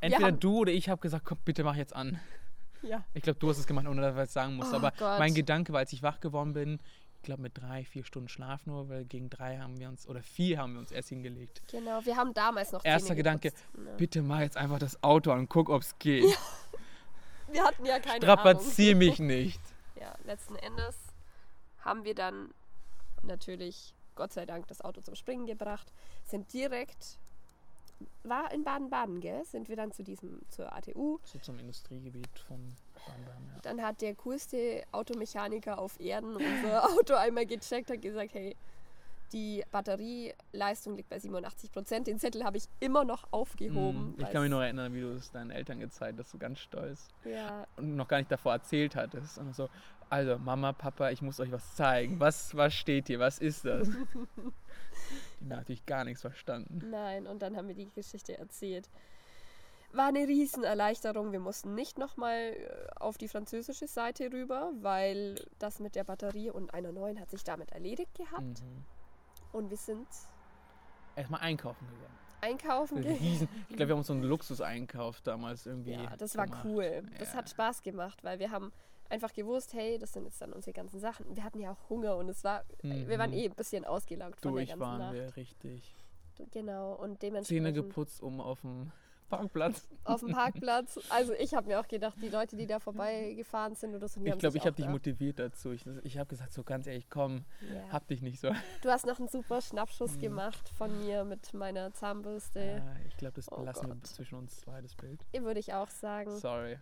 entweder du oder ich habe gesagt, komm, bitte mach jetzt an. Ja. Ich glaube, du hast es gemacht, ohne dass ich es sagen musste. Oh Aber Gott. mein Gedanke war, als ich wach geworden bin, ich glaube mit drei, vier Stunden Schlaf nur, weil gegen drei haben wir uns, oder vier haben wir uns erst hingelegt. Genau, wir haben damals noch Erster Gedanke. Ne. bitte mach jetzt einfach das Auto an und guck, ob es geht. Wir hatten ja keine Strapazier mich nicht. Ja, letzten Endes haben wir dann natürlich, Gott sei Dank, das Auto zum Springen gebracht, sind direkt, war in Baden-Baden, gell? Sind wir dann zu diesem, zur ATU. So zum Industriegebiet von Baden-Baden, ja. Dann hat der coolste Automechaniker auf Erden unser Auto einmal gecheckt, hat gesagt, hey, die Batterieleistung liegt bei 87 Prozent. Den Zettel habe ich immer noch aufgehoben. Hm, Ich kann mich noch erinnern, wie du es deinen Eltern gezeigt hast, so ganz stolz. Ja, und noch gar nicht davor erzählt hattest. Und so, also Mama, Papa, ich muss euch was zeigen. Was, was steht hier? Was ist das? Die haben natürlich gar nichts verstanden. Nein, und dann haben wir die Geschichte erzählt. War eine Riesenerleichterung. Wir mussten nicht nochmal auf die französische Seite rüber, weil das mit der Batterie und einer neuen hat sich damit erledigt gehabt. Mhm. Und wir sind Erstmal einkaufen gegangen. einkaufen gegangen. Riesen, ich glaube, wir haben uns so einen Luxus-Einkauf damals irgendwie. Ja, das war gemacht. cool. Das Ja. hat Spaß gemacht, weil wir haben einfach gewusst, hey, das sind jetzt dann unsere ganzen Sachen. Wir hatten ja auch Hunger und es war, wir waren Mhm. eh ein bisschen ausgelaugt von der Durch ganzen waren Nacht. wir richtig. Genau, und Zähne dementsprechend geputzt, um auf dem Parkplatz. auf dem Parkplatz. Also ich habe mir auch gedacht, die Leute, die da vorbeigefahren sind oder so, die Ich glaube, ich habe dich motiviert dazu. Ich, ich habe gesagt, so ganz ehrlich, komm, Ja. hab dich nicht so. Du hast noch einen super Schnappschuss Mhm. gemacht von mir mit meiner Zahnbürste. Äh, ich glaube, das Oh belassen wir Gott. zwischen uns zwei, das Bild. Würde ich auch sagen. Sorry.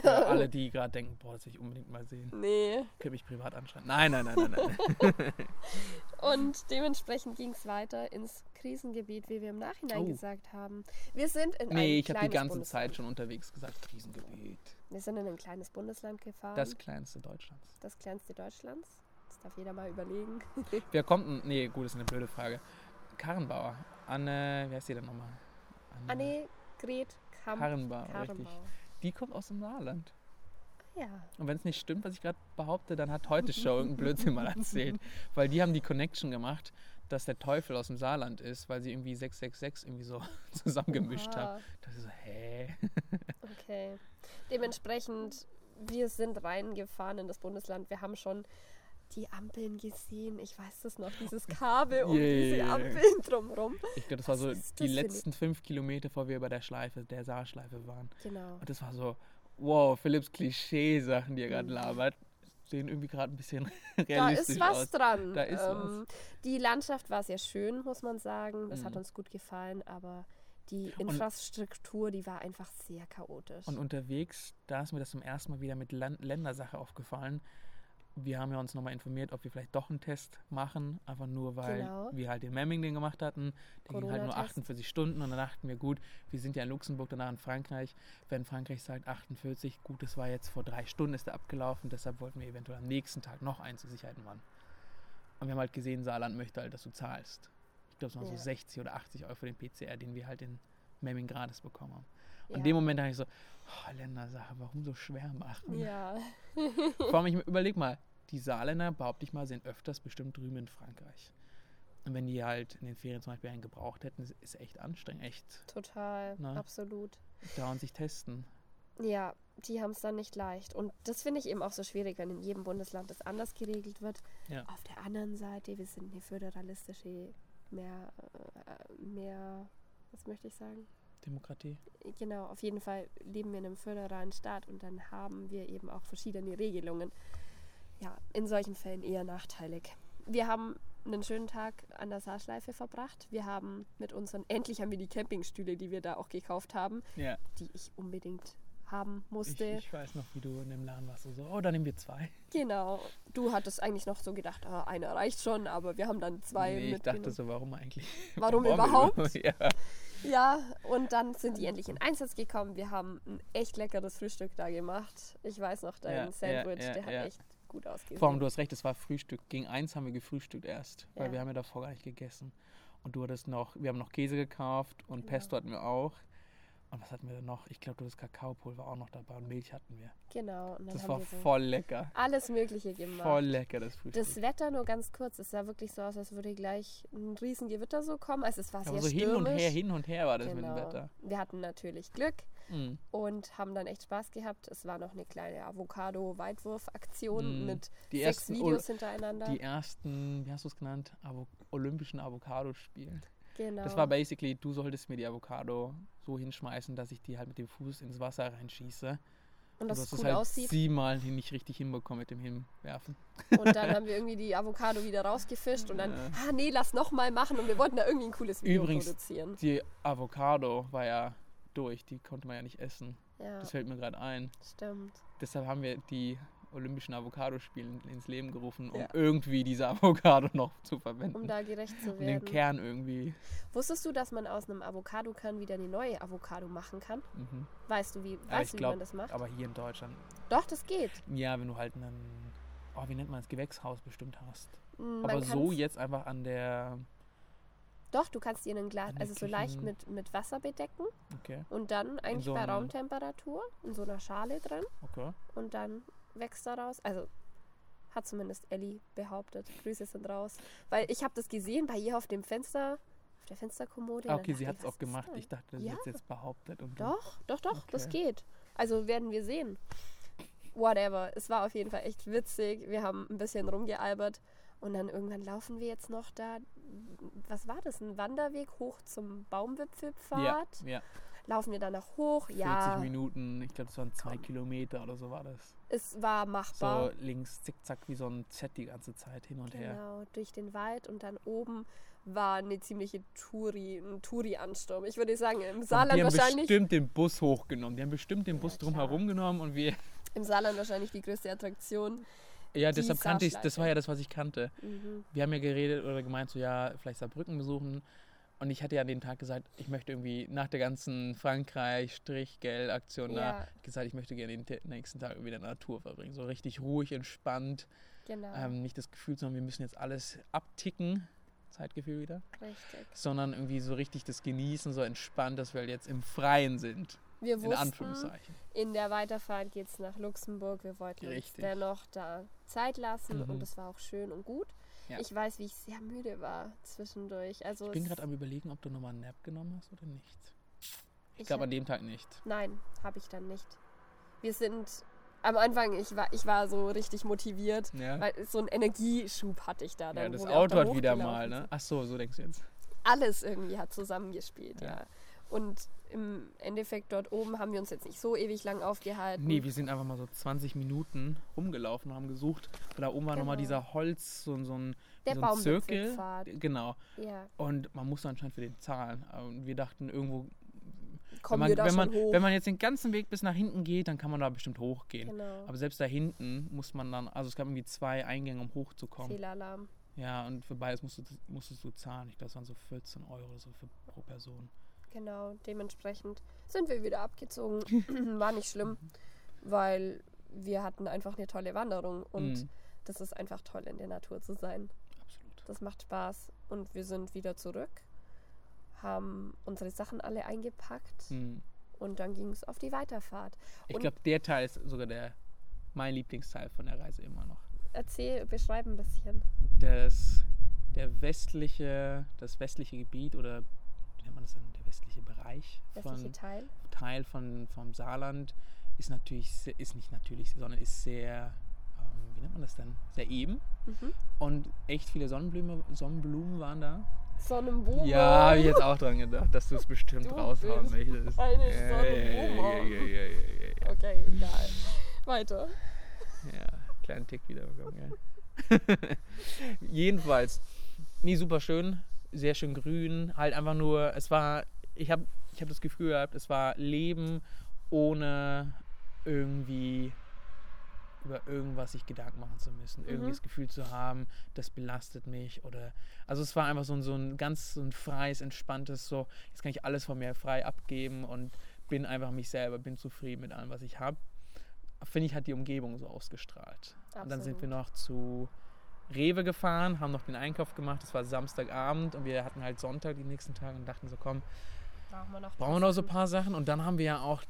Für alle, die gerade denken, boah, das will ich unbedingt mal sehen. Nee. Könnt mich privat anschreiben. Nein, nein, nein, nein, nein. Und dementsprechend ging es weiter ins Krisengebiet, wie wir im Nachhinein Oh. gesagt haben. Wir sind in nee, ich habe die ganze Bundesland. Zeit schon unterwegs gesagt, Krisengebiet. Wir sind in ein kleines Bundesland gefahren. Das kleinste Deutschlands. das kleinste Deutschlands. Das darf jeder mal überlegen. Wer kommt denn? Nee, gut, das ist eine blöde Frage. Karrenbauer. Anne, wie heißt die denn nochmal? Anne Gret Kamp Karrenbauer, richtig. Die kommt aus dem Saarland. Ja. Und wenn es nicht stimmt, was ich gerade behaupte, dann hat heute Show irgendeinen Blödsinn mal erzählt. Weil die haben die Connection gemacht, dass der Teufel aus dem Saarland ist, weil sie irgendwie 666 irgendwie so zusammengemischt haben. Oha. Da dachte ich so, hä? Okay. Dementsprechend, wir sind reingefahren in das Bundesland. Wir haben schon die Ampeln gesehen. Ich weiß das noch, dieses Kabel um diese Yeah. Ampeln drumherum. Ich glaube, das war Was so die letzten fünf Kilometer, bevor wir bei der Schleife, der Saarschleife waren. Genau. Und das war so, wow, Philipps Klischee-Sachen, die er gerade Mhm. labert, sehen irgendwie gerade ein bisschen Da realistisch ist was aus. dran. Da ist ähm, Die Landschaft war sehr schön, muss man sagen. Das hat Mhm. uns gut gefallen, aber die Infrastruktur, die war einfach sehr chaotisch. Und unterwegs, da ist mir das zum ersten Mal wieder mit Lan Ländersache aufgefallen. Wir haben ja uns nochmal informiert, ob wir vielleicht doch einen Test machen, einfach nur weil Genau. wir halt den Memming den gemacht hatten. Der ging halt nur Corona-Test. 48 Stunden und dann dachten wir, gut, wir sind ja in Luxemburg, danach in Frankreich. Wenn Frankreich sagt 48, gut, das war jetzt vor drei Stunden, ist der abgelaufen, deshalb wollten wir eventuell am nächsten Tag noch einen zur Sicherheit machen. Und wir haben halt gesehen, Saarland möchte halt, dass du zahlst. Ich glaube, es waren Ja. so 60 oder 80 Euro für den PCR, den wir halt in Memming gratis bekommen haben. Und ja. in dem Moment dachte ich so, oh, Ländersache, warum so schwer machen? Ja, Vor allem, ich überleg mal, die Saarländer, behaupte ich mal, sind öfters bestimmt drüben in Frankreich. Und wenn die halt in den Ferien zum Beispiel einen gebraucht hätten, ist, ist echt anstrengend, echt total, Na? absolut. dauernd sich testen. Ja, die haben es dann nicht leicht. Und das finde ich eben auch so schwierig, wenn in jedem Bundesland das anders geregelt wird. Ja. Auf der anderen Seite, wir sind eine föderalistische, mehr, äh, mehr, was möchte ich sagen? Demokratie. Genau, auf jeden Fall leben wir in einem föderalen Staat und dann haben wir eben auch verschiedene Regelungen. Ja, in solchen Fällen eher nachteilig. Wir haben einen schönen Tag an der Saarschleife verbracht. Wir haben mit unseren, endlich haben wir die Campingstühle, die wir da auch gekauft haben, Ja, die ich unbedingt haben ich, musste. ich weiß noch, wie du in dem Laden warst. und So, oh, dann nehmen wir zwei. Genau. Du hattest eigentlich noch so gedacht, ah, einer reicht schon, aber wir haben dann zwei nee, ich dachte so, warum eigentlich? Warum wir überhaupt? Ja. Ja, und dann sind die endlich in Einsatz gekommen. Wir haben ein echt leckeres Frühstück da gemacht. Ich weiß noch, dein Ja, ja, Sandwich, ja, der hat ja. echt gut ausgesehen. Vor allem, du hast recht, es war Frühstück. Gegen eins haben wir gefrühstückt erst, weil Ja. wir haben ja davor gar nicht gegessen. Und du hattest noch, wir haben noch Käse gekauft und Genau. Pesto hatten wir auch. Und was hatten wir denn noch? Ich glaube, du hast Kakaopulver auch noch dabei und Milch hatten wir. genau. Das war so voll lecker. alles Mögliche gemacht. Voll lecker, das Frühstück. Das Wetter nur ganz kurz, es sah wirklich so aus, als würde gleich ein riesen Gewitter so kommen. Also es war sehr so hin und stürmisch. her, hin und her war das mit genau. dem Wetter. Wir hatten natürlich Glück Mhm. und haben dann echt Spaß gehabt. Es war noch eine kleine Avocado-Weitwurf-Aktion Mm. mit Die sechs ersten, Videos hintereinander. die ersten, wie hast du es genannt? Avo olympischen Avocado-Spiele. genau. Das war basically, du solltest mir die Avocado so hinschmeißen, dass ich die halt mit dem Fuß ins Wasser reinschieße. und dass du es hast cool halt aussieht. siebenmal nicht richtig hinbekommen mit dem Hinwerfen. Und dann haben wir irgendwie die Avocado wieder rausgefischt und dann, Ja. ah nee, lass nochmal machen und wir wollten da irgendwie ein cooles Video Übrigens- produzieren. Die Avocado war ja durch, die konnte man ja nicht essen. Ja, Das fällt mir gerade ein. stimmt. Deshalb haben wir die Olympischen Avocado-Spiele ins Leben gerufen, um Ja. irgendwie diese Avocado noch zu verwenden. Um da gerecht zu um den werden. Kern irgendwie. Wusstest du, dass man aus einem Avocado-Kern wieder eine neue Avocado machen kann? Mhm. Weißt du, wie, Ja, weißt du, wie glaub, man das macht? Aber hier in Deutschland, Doch, das geht. ja, wenn du halt einen, oh, wie nennt man das, Gewächshaus bestimmt hast. Mm, Man aber so jetzt einfach an der, Doch, du kannst in ein Glas, also so leicht mit, mit Wasser bedecken okay, und dann eigentlich so bei Raumtemperatur in so einer Schale drin okay. und dann wächst daraus. Also hat zumindest Ellie behauptet. Grüße sind raus. Weil ich habe das gesehen bei ihr auf dem Fenster, auf der Fensterkommode. Ah, okay, sie hat es auch gemacht. das? Ich dachte, das Ja. ist jetzt behauptet. Und Doch, doch, doch, das Okay. geht. Also werden wir sehen. Whatever. Es war auf jeden Fall echt witzig. Wir haben ein bisschen rumgealbert und dann irgendwann laufen wir jetzt noch da. Was war das? Ein Wanderweg hoch zum Ja, Baumwipfelpfad? ja. Laufen wir danach hoch? 40 Ja, Minuten, ich glaube, es waren zwei Komm. Kilometer oder so war das. Es war machbar. So links zickzack wie so ein Z die ganze Zeit hin und her. Genau, durch den Wald und dann oben war eine ziemliche Touri, ein Touri-Ansturm. Ich würde sagen, im Saarland die haben wahrscheinlich bestimmt den Bus hochgenommen. Die haben bestimmt den Bus Ja, drumherum genommen und wir. im Saarland wahrscheinlich die größte Attraktion. Ja, deshalb kannte ich, das war ja das, was ich kannte. Mhm. Wir haben ja geredet oder gemeint, so ja, vielleicht Saarbrücken besuchen. Und ich hatte ja an dem Tag gesagt, ich möchte irgendwie nach der ganzen Frankreich-Strich-Geld-Aktion da Ja, gesagt, ich möchte gerne den te- nächsten Tag irgendwie in der Natur verbringen. So richtig ruhig, entspannt. genau. Ähm, nicht das Gefühl haben, wir müssen jetzt alles abticken. Zeitgefühl wieder. richtig. Sondern irgendwie so richtig das Genießen, so entspannt, dass wir halt jetzt im Freien sind. Wir In wussten, Anführungszeichen. in der Weiterfahrt geht es nach Luxemburg. Wir wollten uns dennoch da Zeit lassen Mhm. und es war auch schön und gut. Ja. Ich weiß, wie ich sehr müde war zwischendurch. Also Ich bin gerade am überlegen, ob du nochmal einen Nap genommen hast oder nicht. Ich ich glaube an dem Tag nicht. Nein, habe ich dann nicht. Wir sind am Anfang, ich war, ich war so richtig motiviert, Ja, weil so einen Energieschub hatte ich da. ja Dann, das wir auch Auto da hat wieder mal, ne? Ach so, so denkst du jetzt. Alles irgendwie hat zusammengespielt, ja. Ja. Und im Endeffekt dort oben haben wir uns jetzt nicht so ewig lang aufgehalten. Nee, wir sind einfach mal so 20 Minuten rumgelaufen und haben gesucht. Und da oben war nochmal Genau. dieser Holz, so, so ein, Der so ein Zirkel. Genau. Ja, Und man musste anscheinend für den zahlen. Und wir dachten irgendwo, kommen wenn, wir man, da wenn, man, hoch. wenn man jetzt den ganzen Weg bis nach hinten geht, dann kann man da bestimmt hochgehen. genau. Aber selbst da hinten muss man dann, also es gab irgendwie zwei Eingänge, um hochzukommen. Fehlalarm. Ja, und für beides musstest, du- musstest du zahlen. Ich glaube, es waren so 14 Euro so für, pro Person. Genau, dementsprechend sind wir wieder abgezogen. War nicht schlimm, weil wir hatten einfach eine tolle Wanderung und Mhm, das ist einfach toll in der Natur zu sein. absolut. Das macht Spaß und wir sind wieder zurück, haben unsere Sachen alle eingepackt Mhm. und dann ging es auf die Weiterfahrt. Ich glaube, der Teil ist sogar der mein Lieblingsteil von der Reise immer noch. Erzähl, beschreib ein bisschen. Das, der westliche, das westliche Gebiet oder nennt man das dann, der westliche Bereich Westliche von, Teil. Teil von, vom Saarland ist natürlich, ist nicht natürlich, sondern ist sehr, ähm, wie nennt man das denn, sehr eben. Mhm. Und echt viele Sonnenblumen, Sonnenblumen waren da. Sonnenblume. Ja, habe ich jetzt auch dran gedacht, dass du es bestimmt Du raushauen möchtest. eine ja, Sonnenblume. ja, ja. Okay, egal. Weiter. Ja, kleinen Tick wieder bekommen, ja. Jedenfalls, nee, super schön, sehr schön grün, halt einfach nur, es war, ich habe ich hab das Gefühl gehabt, es war Leben ohne irgendwie über irgendwas sich Gedanken machen zu müssen, irgendwie Mhm. das Gefühl zu haben, das belastet mich oder, also es war einfach so ein, so ein ganz so ein freies, entspanntes, so, jetzt kann ich alles von mir frei abgeben und bin einfach mich selber, bin zufrieden mit allem, was ich habe. Finde ich, hat die Umgebung so ausgestrahlt. Und dann sind wir noch zu Rewe gefahren, haben noch den Einkauf gemacht. Es war Samstagabend und wir hatten halt Sonntag die nächsten Tage und dachten so, komm, Brauchen wir noch, brauchen wir noch so ein paar Sachen. Und dann haben wir ja auch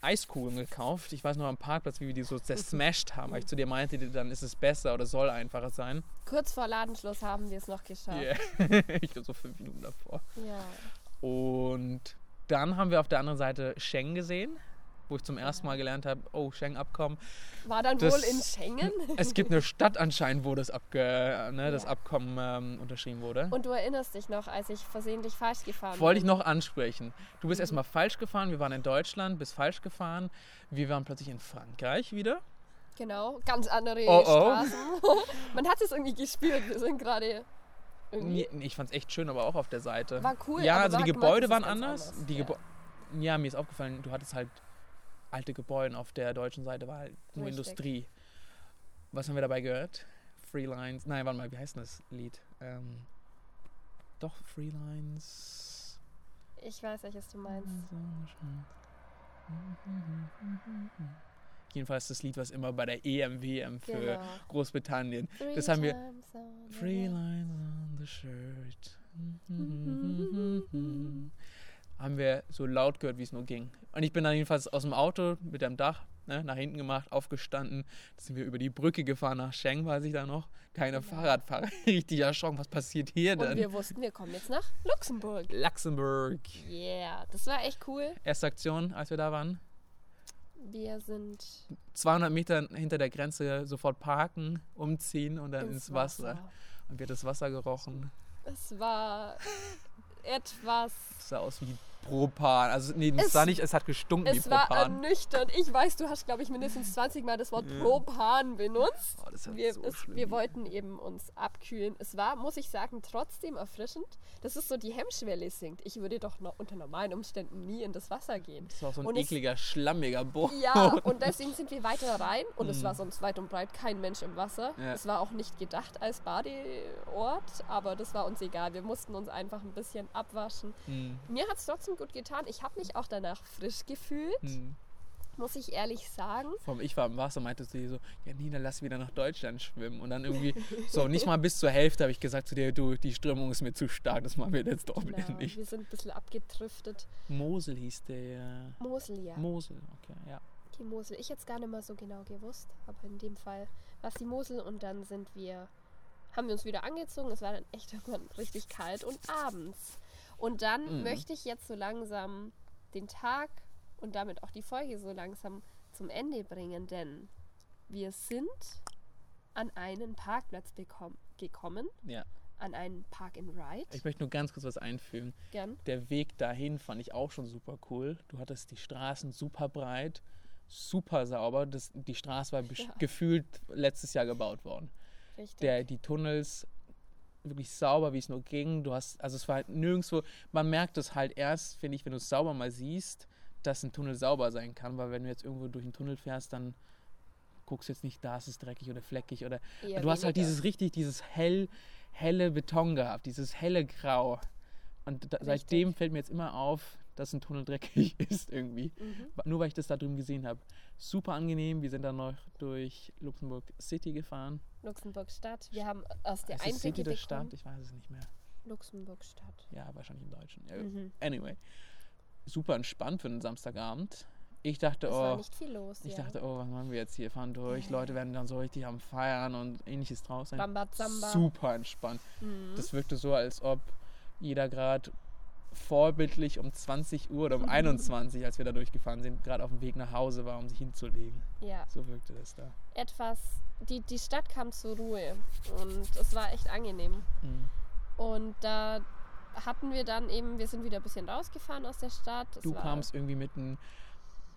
Eiskugeln gekauft. Ich weiß noch am Parkplatz, wie wir die so zersmashed haben, weil ich zu dir meinte, dann ist es besser oder soll einfacher sein. Kurz vor Ladenschluss haben wir es noch geschafft. Yeah. ich glaube so fünf Minuten davor. Ja. Und dann haben wir auf der anderen Seite Schengen gesehen, wo ich zum ersten Mal gelernt habe, oh, Schengen-Abkommen. War dann Das- wohl in Schengen? Es gibt eine Stadt anscheinend, wo das, Abge ne, das Ja. Abkommen ähm, unterschrieben wurde. Und du erinnerst dich noch, als ich versehentlich falsch gefahren Wollte ich bin. noch ansprechen. Du bist erstmal falsch gefahren, wir waren in Deutschland, bist falsch gefahren. Wir waren plötzlich in Frankreich wieder. Genau, ganz andere Oh, oh. Straßen. Man hat es irgendwie gespürt. Wir sind gerade irgendwie. Ich fand es echt schön, aber auch auf der Seite. War cool. ja, also die Gebäude waren ganz anders. Die ja. Ja, mir ist aufgefallen, du hattest halt alte Gebäude. Auf der deutschen Seite war halt nur Richtig. Industrie. Was haben wir dabei gehört? Freelines. Nein, warte mal, wie heißt denn das Lied? Ähm, doch, Freelines. Ich weiß, welches du meinst. Jedenfalls das Lied, was immer bei der EM, WM für Genau. Großbritannien. Three das haben wir- Free lines on the shirt. Haben wir so laut gehört, wie es nur ging. Und ich bin dann jedenfalls aus dem Auto mit dem Dach ne, nach hinten gemacht, aufgestanden. Da sind wir über die Brücke gefahren nach Schengen, weiß ich da noch. Keine Genau. Fahrradfahrer. Richtig erschrocken, was passiert hier Und denn? wir wussten, wir kommen jetzt nach Luxemburg. Luxemburg. Yeah, das war echt cool. Erste Aktion, als wir da waren. Wir sind 200 Meter hinter der Grenze sofort parken, umziehen und dann ins, Wasser. Und wir das Wasser gerochen. Es war etwas Es sah aus wie Propan. Also, nee, es, Es- war nicht, es hat gestunken wie Es war Propan. ernüchternd. Ich weiß, du hast, glaube ich, mindestens 20 Mal das Wort Propan benutzt. Oh, das Wir, so es, wir wollten eben uns abkühlen. Es war, muss ich sagen, trotzdem erfrischend. Das ist so, die Hemmschwelle sinkt. Ich würde doch no unter normalen Umständen nie in das Wasser gehen. Das war so ein Und es- ekliger, schlammiger Boden. Ja, und deswegen sind wir weiter rein und es war sonst weit und breit kein Mensch im Wasser. Mhm. Ja. Es war auch nicht gedacht als Badeort, aber das war uns egal. Wir mussten uns einfach ein bisschen abwaschen. Hm, Mir hat es trotzdem gut getan. Ich habe mich auch danach frisch gefühlt, hm. muss ich ehrlich sagen. Vom Ich war im Wasser, meinte sie so, ja Nina, lass wieder nach Deutschland schwimmen. Und dann irgendwie, so nicht mal bis zur Hälfte habe ich gesagt zu dir, du, die Strömung ist mir zu stark, das machen wir jetzt doch wieder Genau, nicht. wir sind ein bisschen abgedriftet. Mosel hieß der. Mosel, ja. Mosel, okay, ja. die Mosel. Ich jetzt gar nicht mehr so genau gewusst, aber in dem Fall war es die Mosel und dann sind wir, haben wir uns wieder angezogen. Es war dann echt irgendwann richtig kalt und abends. Und dann Mhm. möchte ich jetzt so langsam den Tag und damit auch die Folge so langsam zum Ende bringen, denn wir sind an einen Parkplatz gekommen, ja. an einen Park and Ride. Ich möchte nur ganz kurz was einfügen. Gern. Der Weg dahin fand ich auch schon super cool. Du hattest die Straßen super breit, super sauber. Das, die Straße war Ja. gefühlt letztes Jahr gebaut worden. Richtig. Der, die Tunnels wirklich sauber, wie es nur ging. Du hast, also es war halt nirgendwo, man merkt es halt erst, finde ich, wenn du es sauber mal siehst, dass ein Tunnel sauber sein kann, weil wenn du jetzt irgendwo durch einen Tunnel fährst, dann guckst du jetzt nicht, da ist es dreckig oder fleckig oder Eher du hast halt dieses richtig, dieses hell, helle Beton gehabt, dieses helle Grau. Und da, seitdem fällt mir jetzt immer auf, dass ein Tunnel dreckig ist irgendwie. Mhm. Nur weil ich das da drüben gesehen habe. Super angenehm. Wir sind dann noch durch Luxemburg City gefahren. Luxemburg Stadt. Wir haben aus der es City Einblicke der. Stadt? Ich weiß es nicht mehr. Luxemburg Stadt. Ja, wahrscheinlich im Deutschen. Ja, Mhm. Anyway. Super entspannt für einen Samstagabend. Ich dachte, Es war oh, nicht viel los. ich ja. dachte, oh, was machen wir jetzt hier? Fahren durch. Leute werden dann so richtig am Feiern und ähnliches draus sein. Rambazamba. Super entspannt. Mhm. Das wirkte so, als ob jeder gerade vorbildlich um 20 Uhr oder um 21, als wir da durchgefahren sind, gerade auf dem Weg nach Hause war, um sich hinzulegen. Ja, So wirkte das da. etwas. Die, die Stadt kam zur Ruhe und es war echt angenehm. Mhm. Und da hatten wir dann eben, wir sind wieder ein bisschen rausgefahren aus der Stadt. Es Du kamst irgendwie mit einem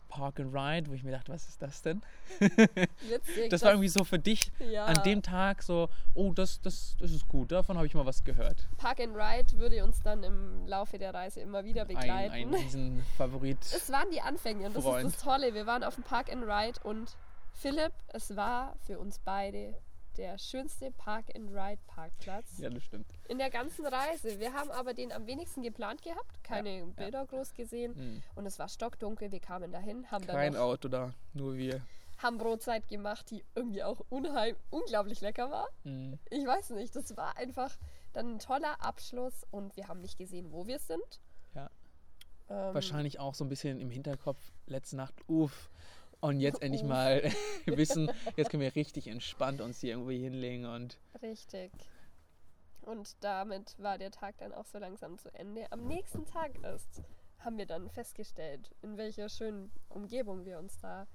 Park and Ride, wo ich mir dachte, was ist das denn? witzig. Das war irgendwie so für dich ja, an dem Tag so, oh, das, das, das ist gut, davon habe ich mal was gehört. Park and Ride würde uns dann im Laufe der Reise immer wieder Ein, begleiten. ein riesen Favorit. Es waren die Anfänge und das Freund. ist das Tolle. Wir waren auf dem Park and Ride und Philipp, es war für uns beide der schönste Park and Ride Parkplatz Ja, das stimmt. in der ganzen Reise. Wir haben aber den am wenigsten geplant gehabt, keine Bilder groß gesehen Mhm. und es war stockdunkel. Wir kamen dahin, haben Kein dann noch, Auto da, nur wir. haben Brotzeit gemacht, die irgendwie auch unheim, unglaublich lecker war. Mhm. Ich weiß nicht, das war einfach dann ein toller Abschluss und wir haben nicht gesehen, wo wir sind. Ja. Ähm, Wahrscheinlich auch so ein bisschen im Hinterkopf, letzte Nacht, uff. Und jetzt endlich Uff. mal wissen, jetzt können wir richtig entspannt uns hier irgendwo hinlegen und Richtig. Und damit war der Tag dann auch so langsam zu Ende. Am nächsten Tag erst haben wir dann festgestellt, in welcher schönen Umgebung wir uns da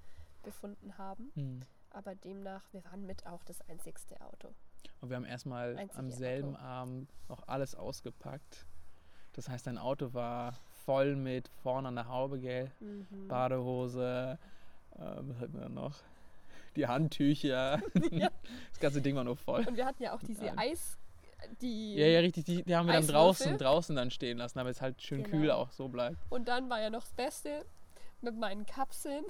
befunden haben. hm. Aber demnach, wir waren mit auch das einzigste Auto. Und wir haben erstmal Einzige am Auto. selben Abend noch alles ausgepackt. Das heißt, dein Auto war voll mit vorne an der Haube, gell? Mhm. Badehose, was hatten wir noch? Die Handtücher. Das ganze Ding war nur voll. Und wir hatten ja auch diese Nein. Eis, die Ja, ja, richtig. Die, die haben wir dann draußen, draußen dann stehen lassen, damit es halt schön Genau. kühl auch so bleibt. Und dann war ja noch das Beste mit meinen Kapseln.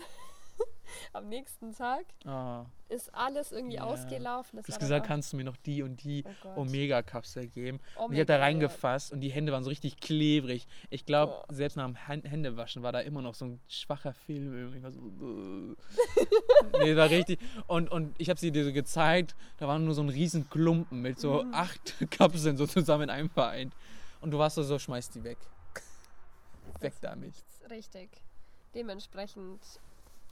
Am nächsten Tag Ah, ist alles irgendwie Ja. ausgelaufen. Das du hast gesagt, kannst du mir noch die und die Oh. Omega-Kapsel geben. Und ich habe da reingefasst und die Hände waren so richtig klebrig. Ich glaube, Boah. selbst nach dem Händewaschen war da immer noch so ein schwacher Film. Ich war so, nee, war richtig. Und, und ich habe sie dir so gezeigt, da war nur so ein riesen Klumpen mit so Mhm. acht Kapseln so zusammen in einem vereint. Und du warst so, so schmeiß die weg. Weg damit. Richtig. Dementsprechend,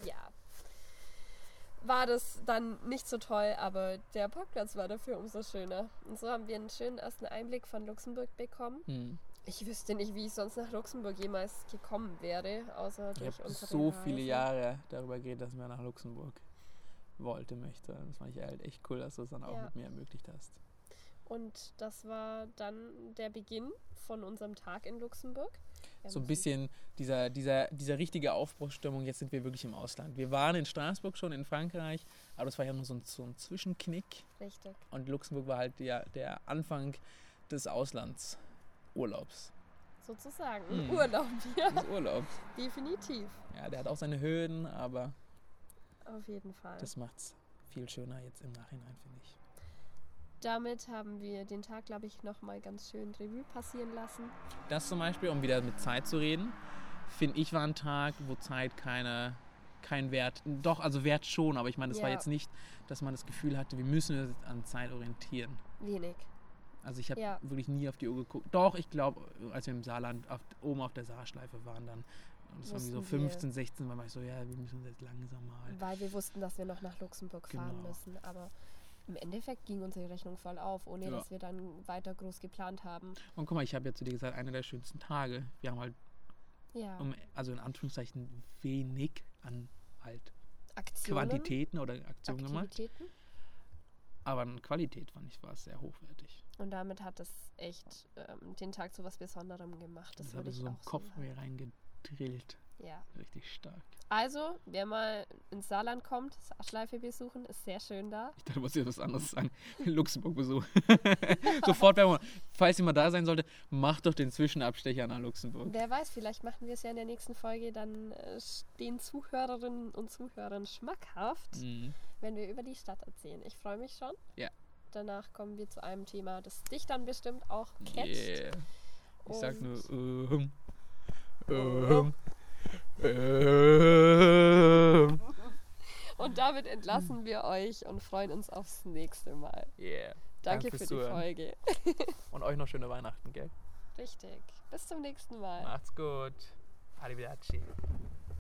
ja, war das dann nicht so toll, aber der Parkplatz war dafür umso schöner. Und so haben wir einen schönen ersten Einblick von Luxemburg bekommen. Hm. Ich wüsste nicht, wie ich sonst nach Luxemburg jemals gekommen wäre, außer Ich durch habe unsere so Reise. viele Jahre darüber geredet, dass man nach Luxemburg wollte, möchte. Das fand ich halt echt cool, dass du es dann auch Ja. mit mir ermöglicht hast. Und das war dann der Beginn von unserem Tag in Luxemburg. So ein bisschen dieser, dieser, dieser richtige Aufbruchsstimmung, jetzt sind wir wirklich im Ausland. Wir waren in Straßburg schon, in Frankreich, aber das war ja nur so ein, so ein Zwischenknick. Richtig. Und Luxemburg war halt der, der Anfang des Auslandsurlaubs. Sozusagen. Mhm. Urlaub, ja. Des Urlaubs. Definitiv. Ja, der hat auch seine Höhen, aber Auf jeden Fall. das macht's viel schöner jetzt im Nachhinein, finde ich. Damit haben wir den Tag, glaube ich, nochmal ganz schön Revue passieren lassen. Das zum Beispiel, um wieder mit Zeit zu reden, finde ich war ein Tag, wo Zeit keine, kein Wert, doch, also Wert schon, aber ich meine, das war Ja. jetzt nicht, dass man das Gefühl hatte, wir müssen uns an Zeit orientieren. Wenig. Also ich habe Ja. wirklich nie auf die Uhr geguckt. Doch, ich glaube, als wir im Saarland auf, oben auf der Saarschleife waren dann, und es war wie so Wussten wir. 15, 16, war ich so, ja, wir müssen uns jetzt langsam mal. Weil wir wussten, dass wir noch nach Luxemburg fahren Genau. müssen. Aber im Endeffekt ging unsere Rechnung voll auf, ohne Ja. dass wir dann weiter groß geplant haben. Und guck mal, ich habe ja zu dir gesagt, einer der schönsten Tage. Wir haben halt, Ja. um, also in Anführungszeichen, wenig an halt Aktionen. Quantitäten oder Aktionen gemacht. Aber an Qualität fand ich, war es sehr hochwertig. Und damit hat es echt ähm, den Tag zu was Besonderem gemacht. Das, Das, habe ich so im Kopf so mir reingedrillt. Ja. Richtig stark. Also, wer mal ins Saarland kommt, Saarschleife besuchen, ist sehr schön da. Ich dachte, du musst jetzt was anderes sagen. Luxemburg besuchen. Sofort, wenn man, falls jemand da sein sollte, macht doch den Zwischenabstecher nach Luxemburg. Wer weiß, vielleicht machen wir es ja in der nächsten Folge dann äh, den Zuhörerinnen und Zuhörern schmackhaft, Mhm. wenn wir über die Stadt erzählen. Ich freue mich schon. Ja. Danach kommen wir zu einem Thema, das dich dann bestimmt auch catcht. Yeah. Ich sag nur, Und- ähm, ähm, ähm. Und damit entlassen wir euch und freuen uns aufs nächste Mal. Yeah. Danke fürs für die Zuhören. Folge. Und euch noch schöne Weihnachten, gell? Richtig. Bis zum nächsten Mal. Macht's gut. Arrivederci.